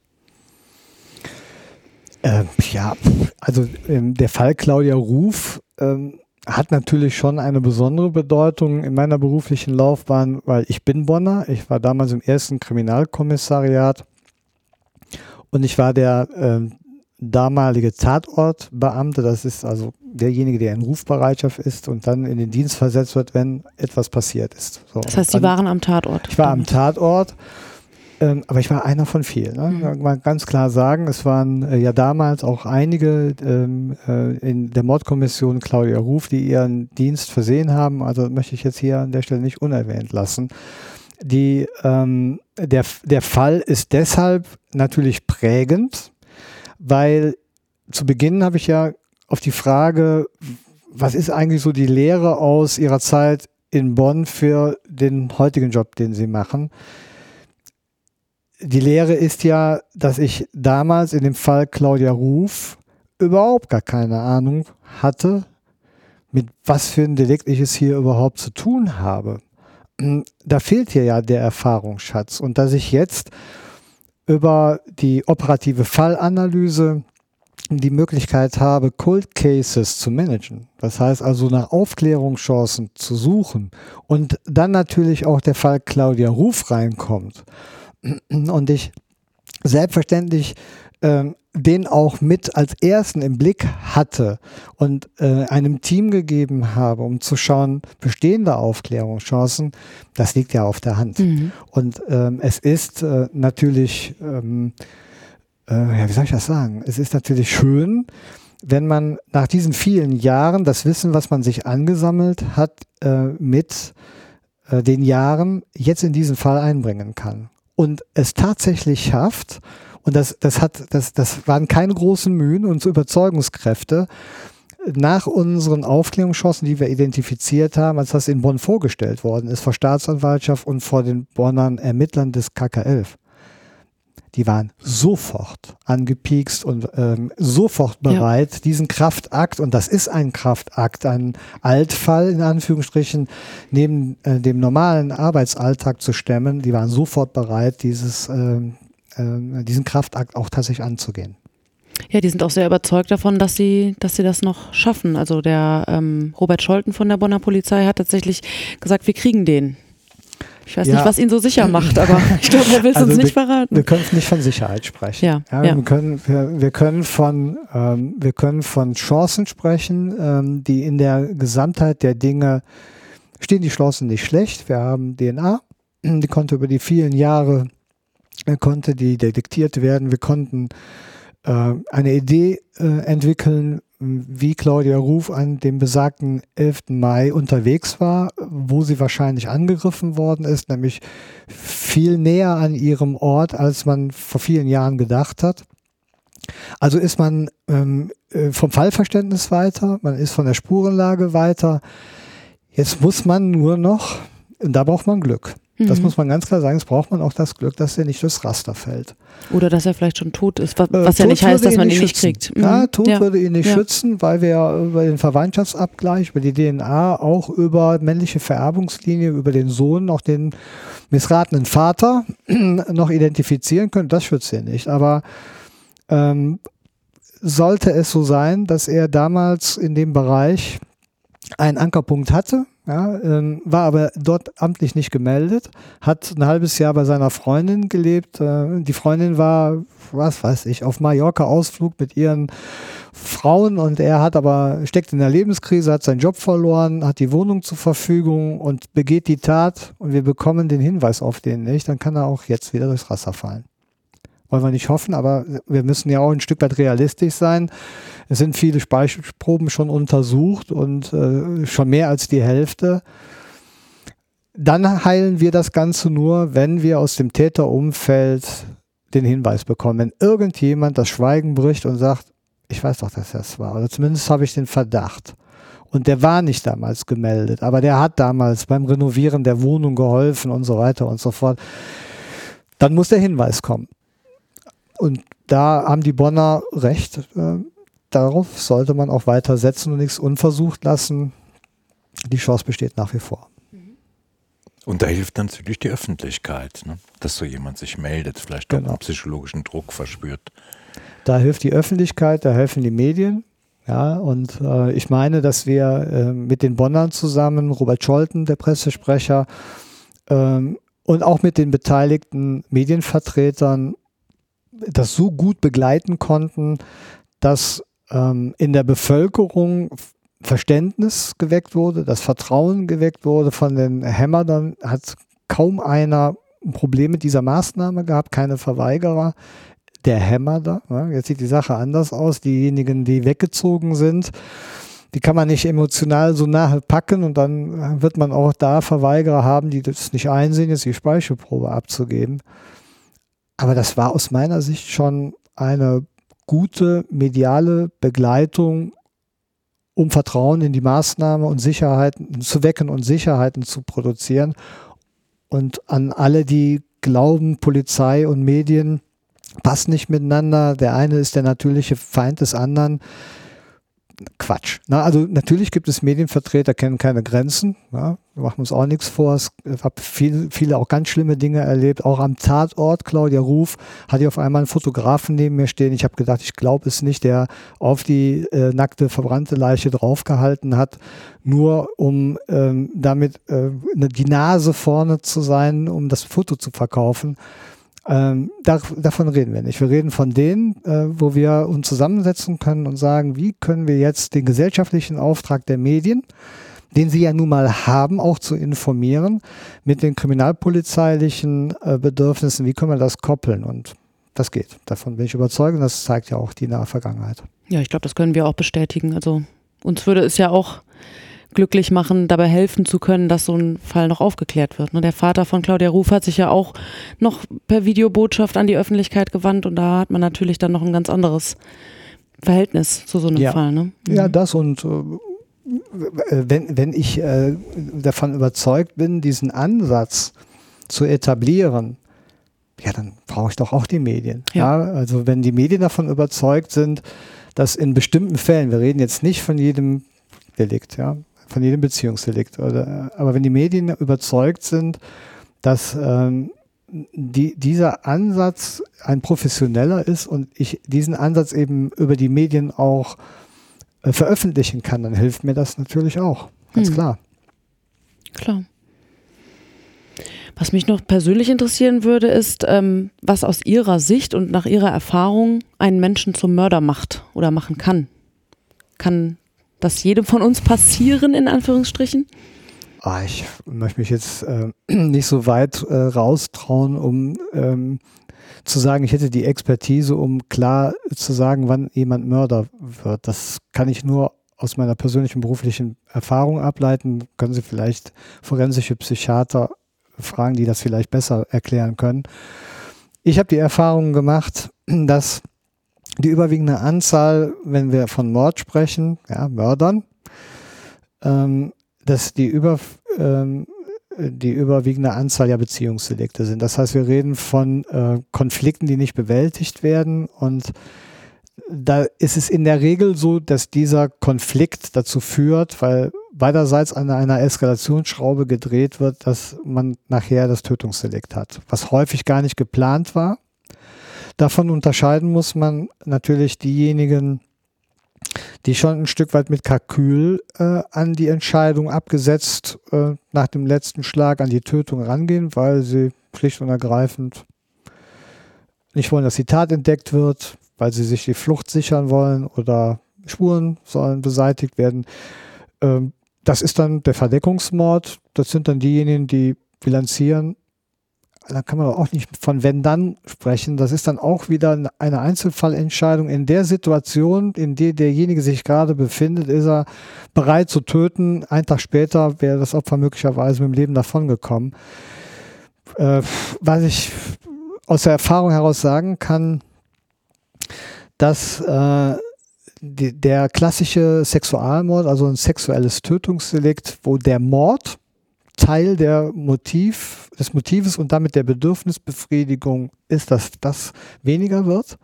Ähm, ja, also ähm, der Fall Claudia Ruf ähm, hat natürlich schon eine besondere Bedeutung in meiner beruflichen Laufbahn, weil ich bin Bonner. Ich war damals im ersten Kriminalkommissariat und ich war der ähm, damalige Tatortbeamte, das ist also derjenige, der in Rufbereitschaft ist und dann in den Dienst versetzt wird, wenn etwas passiert ist. So, das heißt, Sie waren am Tatort? Ich war am Tatort, ähm, aber ich war einer von vielen. Ne? Mhm. Man ganz klar sagen, es waren äh, ja damals auch einige ähm, äh, in der Mordkommission Claudia Ruf, die ihren Dienst versehen haben. Also möchte ich jetzt hier an der Stelle nicht unerwähnt lassen. Die, ähm, der, der Fall ist deshalb natürlich prägend, weil zu Beginn habe ich ja auf die Frage, was ist eigentlich so die Lehre aus Ihrer Zeit in Bonn für den heutigen Job, den Sie machen? Die Lehre ist ja, dass ich damals in dem Fall Claudia Ruf überhaupt gar keine Ahnung hatte, mit was für ein Delikt ich es hier überhaupt zu tun habe. Da fehlt hier ja der Erfahrungsschatz. Und dass ich jetzt über die operative Fallanalyse die Möglichkeit habe, Cold Cases zu managen. Das heißt also nach Aufklärungschancen zu suchen und dann natürlich auch der Fall Claudia Ruf reinkommt und ich selbstverständlich ähm, den auch mit als ersten im Blick hatte und äh, einem Team gegeben habe, um zu schauen, bestehende Aufklärungschancen, das liegt ja auf der Hand. Mhm. Und ähm, es ist äh, natürlich, ähm, äh, ja, wie soll ich das sagen? Es ist natürlich schön, wenn man nach diesen vielen Jahren das Wissen, was man sich angesammelt hat, äh, mit äh, den Jahren jetzt in diesen Fall einbringen kann. Und es tatsächlich schafft, und das, das hat, das, das waren keine großen Mühen und Überzeugungskräfte, nach unseren Aufklärungschancen, die wir identifiziert haben, als das in Bonn vorgestellt worden ist, vor Staatsanwaltschaft und vor den Bonnern Ermittlern des KK11 die waren sofort angepiekst und ähm, sofort bereit, ja. diesen Kraftakt, und das ist ein Kraftakt, ein Altfall in Anführungsstrichen, neben äh, dem normalen Arbeitsalltag zu stemmen, die waren sofort bereit, dieses, äh, äh, diesen Kraftakt auch tatsächlich anzugehen. Ja, die sind auch sehr überzeugt davon, dass sie, dass sie das noch schaffen. Also der ähm, Robert Scholten von der Bonner Polizei hat tatsächlich gesagt, wir kriegen den. Ich weiß ja. nicht, was ihn so sicher macht, aber ich glaube, er will es also uns nicht wir, verraten. Wir können nicht von Sicherheit sprechen. Ja, ja, ja. Wir, können, wir, wir, können von, ähm, wir können von Chancen sprechen, ähm, die in der Gesamtheit der Dinge stehen die Chancen nicht schlecht. Wir haben DNA, die konnte über die vielen Jahre, konnte die detektiert werden. Wir konnten äh, eine Idee äh, entwickeln, wie Claudia Ruf an dem besagten 11. Mai unterwegs war, wo sie wahrscheinlich angegriffen worden ist, nämlich viel näher an ihrem Ort, als man vor vielen Jahren gedacht hat. Also ist man ähm, äh, vom Fallverständnis weiter, man ist von der Spurenlage weiter. Jetzt muss man nur noch, da braucht man Glück. Das mhm. muss man ganz klar sagen. Es braucht man auch das Glück, dass er nicht durchs Raster fällt. Oder dass er vielleicht schon tot ist, was, äh, was ja nicht heißt, dass man ihn nicht kriegt. Mhm. Ja, tot ja. würde ihn nicht ja. schützen, weil wir über den Verwandtschaftsabgleich, über die DNA, auch über männliche Vererbungslinie, über den Sohn, auch den missratenen Vater noch identifizieren können. Das schützt ihn nicht. Aber ähm, sollte es so sein, dass er damals in dem Bereich einen Ankerpunkt hatte, ja, ähm, war aber dort amtlich nicht gemeldet, hat ein halbes Jahr bei seiner Freundin gelebt. Äh, die Freundin war, was weiß ich, auf Mallorca-Ausflug mit ihren Frauen und er hat aber, steckt in der Lebenskrise, hat seinen Job verloren, hat die Wohnung zur Verfügung und begeht die Tat und wir bekommen den Hinweis auf den nicht, dann kann er auch jetzt wieder durchs Wasser fallen wollen wir nicht hoffen, aber wir müssen ja auch ein Stück weit realistisch sein. Es sind viele Speichelproben schon untersucht und äh, schon mehr als die Hälfte. Dann heilen wir das Ganze nur, wenn wir aus dem Täterumfeld den Hinweis bekommen. Wenn irgendjemand das Schweigen bricht und sagt, ich weiß doch, dass das war, oder zumindest habe ich den Verdacht. Und der war nicht damals gemeldet, aber der hat damals beim Renovieren der Wohnung geholfen und so weiter und so fort. Dann muss der Hinweis kommen. Und da haben die Bonner recht. Äh, darauf sollte man auch weiter setzen und nichts unversucht lassen. Die Chance besteht nach wie vor. Und da hilft natürlich die Öffentlichkeit, ne? dass so jemand sich meldet, vielleicht genau. auch einen psychologischen Druck verspürt. Da hilft die Öffentlichkeit, da helfen die Medien. Ja, und äh, ich meine, dass wir äh, mit den Bonnern zusammen, Robert Scholten, der Pressesprecher, ähm, und auch mit den beteiligten Medienvertretern das so gut begleiten konnten, dass ähm, in der Bevölkerung Verständnis geweckt wurde, das Vertrauen geweckt wurde von den Hämmern, hat kaum einer ein Problem mit dieser Maßnahme gehabt, keine Verweigerer. Der Hämmer da, ja, jetzt sieht die Sache anders aus. Diejenigen, die weggezogen sind, die kann man nicht emotional so nahe packen und dann wird man auch da Verweigerer haben, die das nicht einsehen, jetzt die Speichelprobe abzugeben. Aber das war aus meiner Sicht schon eine gute mediale Begleitung, um Vertrauen in die Maßnahme und Sicherheiten zu wecken und Sicherheiten zu produzieren. Und an alle, die glauben, Polizei und Medien passen nicht miteinander, der eine ist der natürliche Feind des anderen, Quatsch. Na, also natürlich gibt es Medienvertreter, kennen keine Grenzen. Ja, wir machen uns auch nichts vor. Ich habe viel, viele auch ganz schlimme Dinge erlebt. Auch am Tatort, Claudia Ruf, hatte ich auf einmal einen Fotografen neben mir stehen. Ich habe gedacht, ich glaube es nicht, der auf die äh, nackte, verbrannte Leiche draufgehalten hat, nur um ähm, damit äh, die Nase vorne zu sein, um das Foto zu verkaufen. Ähm, da, davon reden wir nicht. Wir reden von denen, äh, wo wir uns zusammensetzen können und sagen, wie können wir jetzt den gesellschaftlichen Auftrag der Medien, den sie ja nun mal haben, auch zu informieren, mit den kriminalpolizeilichen äh, Bedürfnissen, wie können wir das koppeln? Und das geht. Davon bin ich überzeugt und das zeigt ja auch die nahe Vergangenheit. Ja, ich glaube, das können wir auch bestätigen. Also uns würde es ja auch glücklich machen, dabei helfen zu können, dass so ein Fall noch aufgeklärt wird. Ne? Der Vater von Claudia Ruf hat sich ja auch noch per Videobotschaft an die Öffentlichkeit gewandt und da hat man natürlich dann noch ein ganz anderes Verhältnis zu so einem ja. Fall. Ne? Mhm. Ja, das und äh, wenn, wenn ich äh, davon überzeugt bin, diesen Ansatz zu etablieren, ja, dann brauche ich doch auch die Medien. Ja. ja. Also wenn die Medien davon überzeugt sind, dass in bestimmten Fällen, wir reden jetzt nicht von jedem Delikt, ja, von jedem Beziehungsdelikt. Oder, aber wenn die Medien überzeugt sind, dass ähm, die, dieser Ansatz ein professioneller ist und ich diesen Ansatz eben über die Medien auch äh, veröffentlichen kann, dann hilft mir das natürlich auch. Ganz hm. klar. Klar. Was mich noch persönlich interessieren würde, ist, ähm, was aus Ihrer Sicht und nach Ihrer Erfahrung einen Menschen zum Mörder macht oder machen kann. Kann das jedem von uns passieren, in Anführungsstrichen? Ah, ich möchte mich jetzt äh, nicht so weit äh, raustrauen, um ähm, zu sagen, ich hätte die Expertise, um klar zu sagen, wann jemand Mörder wird. Das kann ich nur aus meiner persönlichen beruflichen Erfahrung ableiten. Können Sie vielleicht forensische Psychiater fragen, die das vielleicht besser erklären können. Ich habe die Erfahrung gemacht, dass die überwiegende Anzahl, wenn wir von Mord sprechen, ja, Mördern, ähm, dass die, über, ähm, die überwiegende Anzahl ja Beziehungsdelikte sind. Das heißt, wir reden von äh, Konflikten, die nicht bewältigt werden und da ist es in der Regel so, dass dieser Konflikt dazu führt, weil beiderseits an einer Eskalationsschraube gedreht wird, dass man nachher das Tötungsdelikt hat, was häufig gar nicht geplant war Davon unterscheiden muss man natürlich diejenigen, die schon ein Stück weit mit Kalkül äh, an die Entscheidung abgesetzt äh, nach dem letzten Schlag an die Tötung rangehen, weil sie schlicht und ergreifend nicht wollen, dass die Tat entdeckt wird, weil sie sich die Flucht sichern wollen oder Spuren sollen beseitigt werden. Ähm, das ist dann der Verdeckungsmord. Das sind dann diejenigen, die bilanzieren, da kann man auch nicht von wenn dann sprechen. Das ist dann auch wieder eine Einzelfallentscheidung. In der Situation, in der derjenige sich gerade befindet, ist er bereit zu töten. Ein Tag später wäre das Opfer möglicherweise mit dem Leben davongekommen. Äh, was ich aus der Erfahrung heraus sagen kann, dass äh, die, der klassische Sexualmord, also ein sexuelles Tötungsdelikt, wo der Mord Teil der Motiv, des Motives und damit der Bedürfnisbefriedigung ist, dass das weniger wird.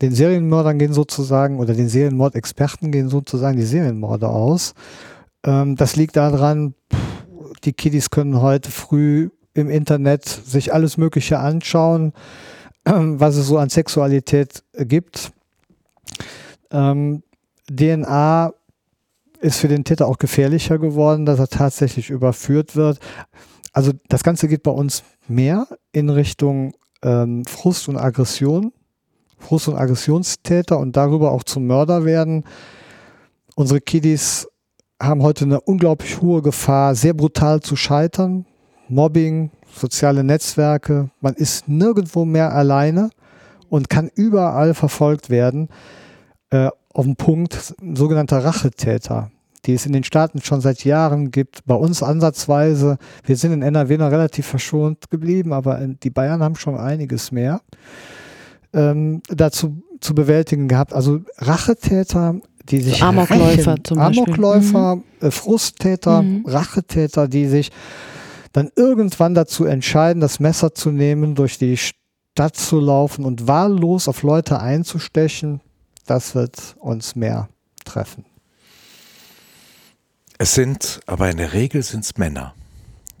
Den Serienmördern gehen sozusagen oder den Serienmordexperten gehen sozusagen die Serienmorde aus. Ähm, das liegt daran, die Kiddies können heute früh im Internet sich alles Mögliche anschauen, ähm, was es so an Sexualität gibt. Ähm, DNA ist für den Täter auch gefährlicher geworden, dass er tatsächlich überführt wird. Also das Ganze geht bei uns mehr in Richtung ähm, Frust und Aggression, Frust- und Aggressionstäter und darüber auch zum Mörder werden. Unsere Kiddies haben heute eine unglaublich hohe Gefahr, sehr brutal zu scheitern. Mobbing, soziale Netzwerke, man ist nirgendwo mehr alleine und kann überall verfolgt werden. Äh, auf den Punkt sogenannter Rachetäter, die es in den Staaten schon seit Jahren gibt. Bei uns ansatzweise. Wir sind in NRW noch relativ verschont geblieben, aber die Bayern haben schon einiges mehr ähm, dazu zu bewältigen gehabt. Also Rachetäter, die sich so Amokläufer rächen, zum Beispiel. Amokläufer, mhm. äh, Frusttäter, mhm. Rachetäter, die sich dann irgendwann dazu entscheiden, das Messer zu nehmen, durch die Stadt zu laufen und wahllos auf Leute einzustechen, das wird uns mehr treffen. Es sind, aber in der Regel sind es Männer,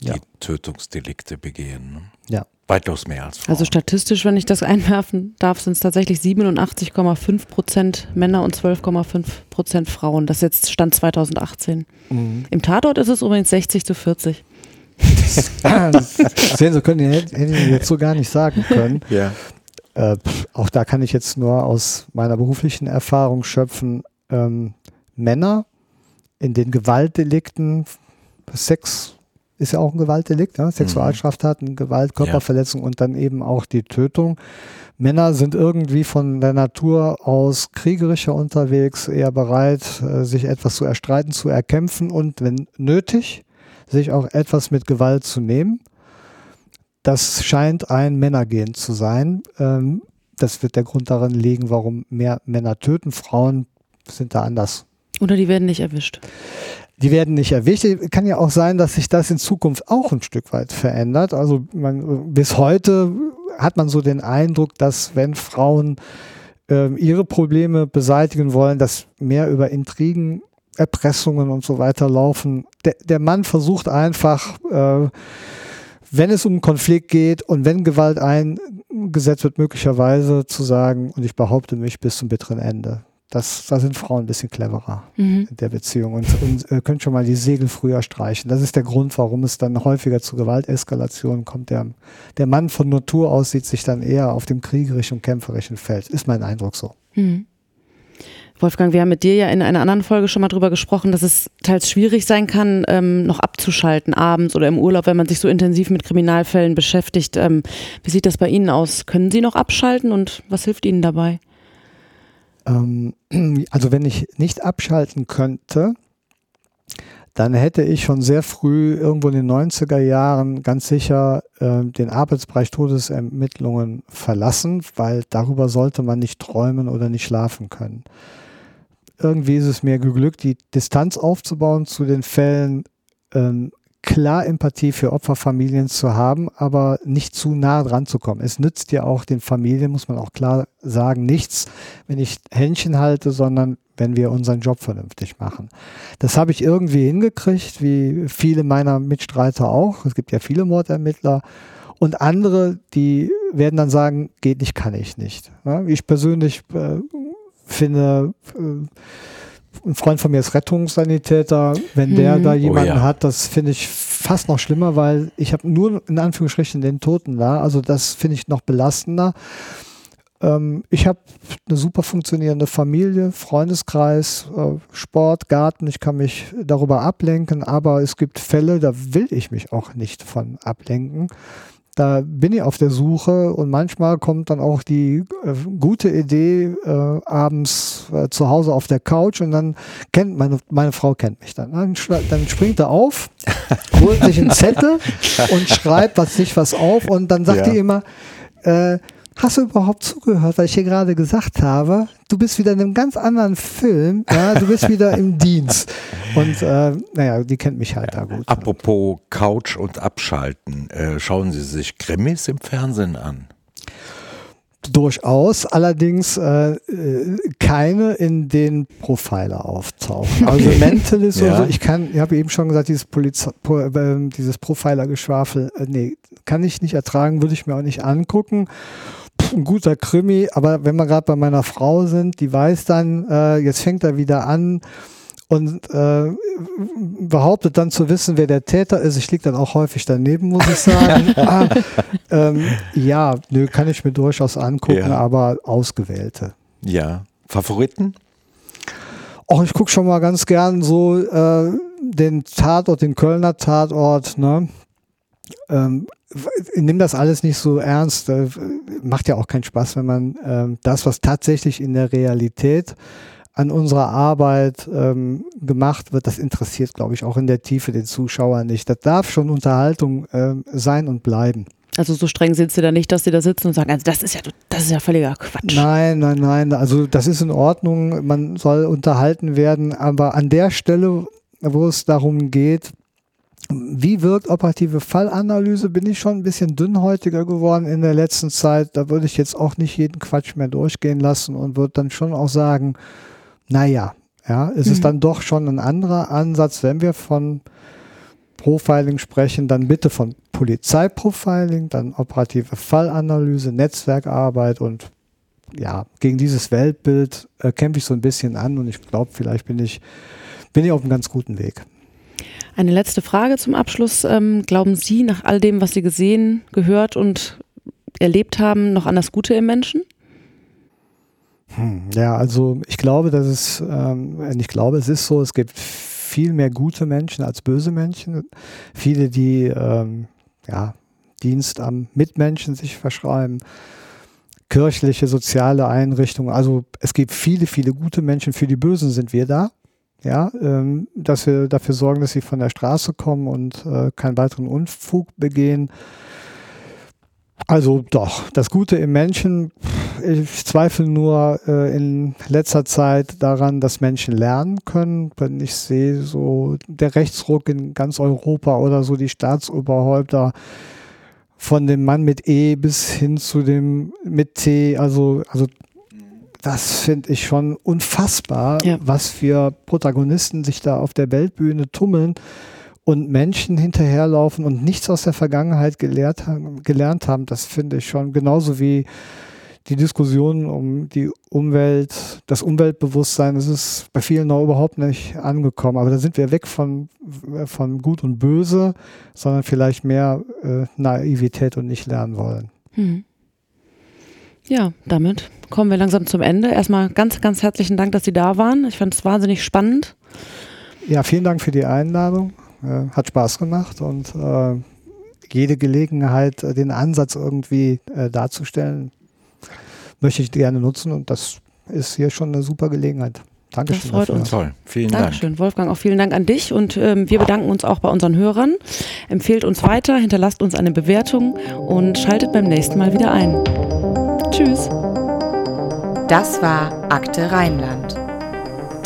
die ja. Tötungsdelikte begehen. Ne? Ja. Weitaus mehr als Frauen. Also statistisch, wenn ich das einwerfen darf, sind es tatsächlich 87,5 Prozent Männer und 12,5 Prozent Frauen. Das ist jetzt Stand 2018. Mhm. Im Tatort ist es übrigens 60 zu 40. sehen Sie, können, hätte ich jetzt so gar nicht sagen können. Ja. Äh, auch da kann ich jetzt nur aus meiner beruflichen Erfahrung schöpfen. Ähm, Männer in den Gewaltdelikten, Sex ist ja auch ein Gewaltdelikt, ne? Sexualstraftaten, Gewalt, Körperverletzung ja. und dann eben auch die Tötung. Männer sind irgendwie von der Natur aus kriegerischer unterwegs, eher bereit, äh, sich etwas zu erstreiten, zu erkämpfen und wenn nötig, sich auch etwas mit Gewalt zu nehmen. Das scheint ein Männergehen zu sein. Ähm, das wird der Grund darin liegen, warum mehr Männer töten. Frauen sind da anders. Oder die werden nicht erwischt. Die werden nicht erwischt. Kann ja auch sein, dass sich das in Zukunft auch ein Stück weit verändert. Also man, bis heute hat man so den Eindruck, dass wenn Frauen äh, ihre Probleme beseitigen wollen, dass mehr über Intrigen, Erpressungen und so weiter laufen. Der, der Mann versucht einfach, äh, wenn es um einen Konflikt geht und wenn Gewalt eingesetzt wird, möglicherweise zu sagen, und ich behaupte mich bis zum bitteren Ende. Das, da sind Frauen ein bisschen cleverer mhm. in der Beziehung und, und äh, können schon mal die Segel früher streichen. Das ist der Grund, warum es dann häufiger zu Gewalteskalationen kommt. Der, der Mann von Natur aus sieht sich dann eher auf dem kriegerischen und kämpferischen Feld. Ist mein Eindruck so. Mhm. Wolfgang, wir haben mit dir ja in einer anderen Folge schon mal drüber gesprochen, dass es teils schwierig sein kann, ähm, noch abzuschalten abends oder im Urlaub, wenn man sich so intensiv mit Kriminalfällen beschäftigt. Ähm, wie sieht das bei Ihnen aus? Können Sie noch abschalten und was hilft Ihnen dabei? Ähm, also wenn ich nicht abschalten könnte, dann hätte ich schon sehr früh, irgendwo in den 90er Jahren, ganz sicher äh, den Arbeitsbereich Todesermittlungen verlassen, weil darüber sollte man nicht träumen oder nicht schlafen können irgendwie ist es mir geglückt, die Distanz aufzubauen zu den Fällen, ähm, klar Empathie für Opferfamilien zu haben, aber nicht zu nah dran zu kommen. Es nützt ja auch den Familien, muss man auch klar sagen, nichts, wenn ich Händchen halte, sondern wenn wir unseren Job vernünftig machen. Das habe ich irgendwie hingekriegt, wie viele meiner Mitstreiter auch. Es gibt ja viele Mordermittler. Und andere, die werden dann sagen, geht nicht, kann ich nicht. Ich persönlich äh, finde, äh, ein Freund von mir ist Rettungssanitäter. Wenn der mhm. da jemanden oh, ja. hat, das finde ich fast noch schlimmer, weil ich habe nur in Anführungsstrichen den Toten da. Also das finde ich noch belastender. Ähm, ich habe eine super funktionierende Familie, Freundeskreis, äh, Sport, Garten. Ich kann mich darüber ablenken, aber es gibt Fälle, da will ich mich auch nicht von ablenken da bin ich auf der Suche und manchmal kommt dann auch die äh, gute Idee äh, abends äh, zu Hause auf der Couch und dann kennt meine, meine Frau kennt mich dann. Dann, dann springt er auf, holt sich einen Zettel und schreibt was sich was auf und dann sagt ja. die immer, äh, hast du überhaupt zugehört, weil ich hier gerade gesagt habe, du bist wieder in einem ganz anderen Film, ja, du bist wieder im Dienst. Und äh, naja, die kennt mich halt da gut. Apropos Couch und Abschalten, äh, schauen Sie sich Krimis im Fernsehen an? Durchaus, allerdings äh, äh keine, in denen Profiler auftauchen. Also Mentalist ja. so, ich kann, ich habe eben schon gesagt, dieses, Poliz äh, dieses Profiler-Geschwafel, äh, nee, kann ich nicht ertragen, würde ich mir auch nicht angucken ein guter Krimi, aber wenn wir gerade bei meiner Frau sind, die weiß dann, äh, jetzt fängt er wieder an und äh, behauptet dann zu wissen, wer der Täter ist. Ich liege dann auch häufig daneben, muss ich sagen. ah, ähm, ja, nö, kann ich mir durchaus angucken, ja. aber ausgewählte. Ja. Favoriten? Auch ich gucke schon mal ganz gern so äh, den Tatort, den Kölner Tatort, ne? Ähm, nimm das alles nicht so ernst. Äh, macht ja auch keinen Spaß, wenn man äh, das, was tatsächlich in der Realität an unserer Arbeit ähm, gemacht wird, das interessiert, glaube ich, auch in der Tiefe den Zuschauer nicht. Das darf schon Unterhaltung äh, sein und bleiben. Also so streng sind sie da nicht, dass sie da sitzen und sagen, also das ist ja, das ist ja völliger Quatsch. Nein, nein, nein. Also das ist in Ordnung. Man soll unterhalten werden, aber an der Stelle, wo es darum geht, wie wirkt operative Fallanalyse? Bin ich schon ein bisschen dünnhäutiger geworden in der letzten Zeit. Da würde ich jetzt auch nicht jeden Quatsch mehr durchgehen lassen und würde dann schon auch sagen, naja, ja, es mhm. ist dann doch schon ein anderer Ansatz, wenn wir von Profiling sprechen, dann bitte von Polizeiprofiling, dann operative Fallanalyse, Netzwerkarbeit und ja, gegen dieses Weltbild äh, kämpfe ich so ein bisschen an und ich glaube, vielleicht bin ich, bin ich auf einem ganz guten Weg. Eine letzte Frage zum Abschluss. Ähm, glauben Sie nach all dem, was Sie gesehen, gehört und erlebt haben, noch an das Gute im Menschen? Hm, ja, also ich glaube, dass es, ähm, ich glaube, es ist so, es gibt viel mehr gute Menschen als böse Menschen. Viele, die ähm, ja, Dienst am Mitmenschen sich verschreiben, kirchliche, soziale Einrichtungen. Also es gibt viele, viele gute Menschen. Für die Bösen sind wir da. Ja, ähm, dass wir dafür sorgen, dass sie von der Straße kommen und äh, keinen weiteren Unfug begehen. Also doch, das Gute im Menschen, ich zweifle nur äh, in letzter Zeit daran, dass Menschen lernen können. Wenn ich sehe, so der Rechtsruck in ganz Europa oder so die Staatsoberhäupter von dem Mann mit E bis hin zu dem mit T, also, also das finde ich schon unfassbar, ja. was für Protagonisten sich da auf der Weltbühne tummeln und Menschen hinterherlaufen und nichts aus der Vergangenheit gelehrt haben, gelernt haben, das finde ich schon genauso wie die Diskussion um die Umwelt, das Umweltbewusstsein, das ist bei vielen noch überhaupt nicht angekommen. Aber da sind wir weg von, von Gut und Böse, sondern vielleicht mehr äh, Naivität und nicht lernen wollen. Hm. Ja, damit kommen wir langsam zum Ende. Erstmal ganz, ganz herzlichen Dank, dass Sie da waren. Ich fand es wahnsinnig spannend. Ja, vielen Dank für die Einladung. Äh, hat Spaß gemacht und äh, jede Gelegenheit, äh, den Ansatz irgendwie äh, darzustellen, möchte ich gerne nutzen und das ist hier schon eine super Gelegenheit. Dankeschön. Das freut dafür. uns. Toll, vielen Dankeschön, Dank. Wolfgang. Auch vielen Dank an dich und ähm, wir bedanken uns auch bei unseren Hörern. Empfehlt uns weiter, hinterlasst uns eine Bewertung und schaltet beim nächsten Mal wieder ein. Tschüss. Das war Akte Rheinland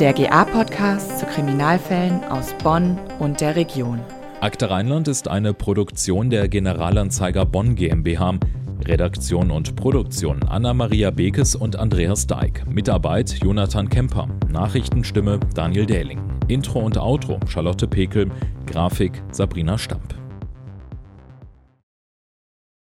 der GA-Podcast zu Kriminalfällen aus Bonn und der Region. Akte Rheinland ist eine Produktion der Generalanzeiger Bonn GmbH. Redaktion und Produktion Anna-Maria Bekes und Andreas Deik. Mitarbeit Jonathan Kemper. Nachrichtenstimme Daniel Dähling. Intro und Outro Charlotte Pekel. Grafik Sabrina Stamp.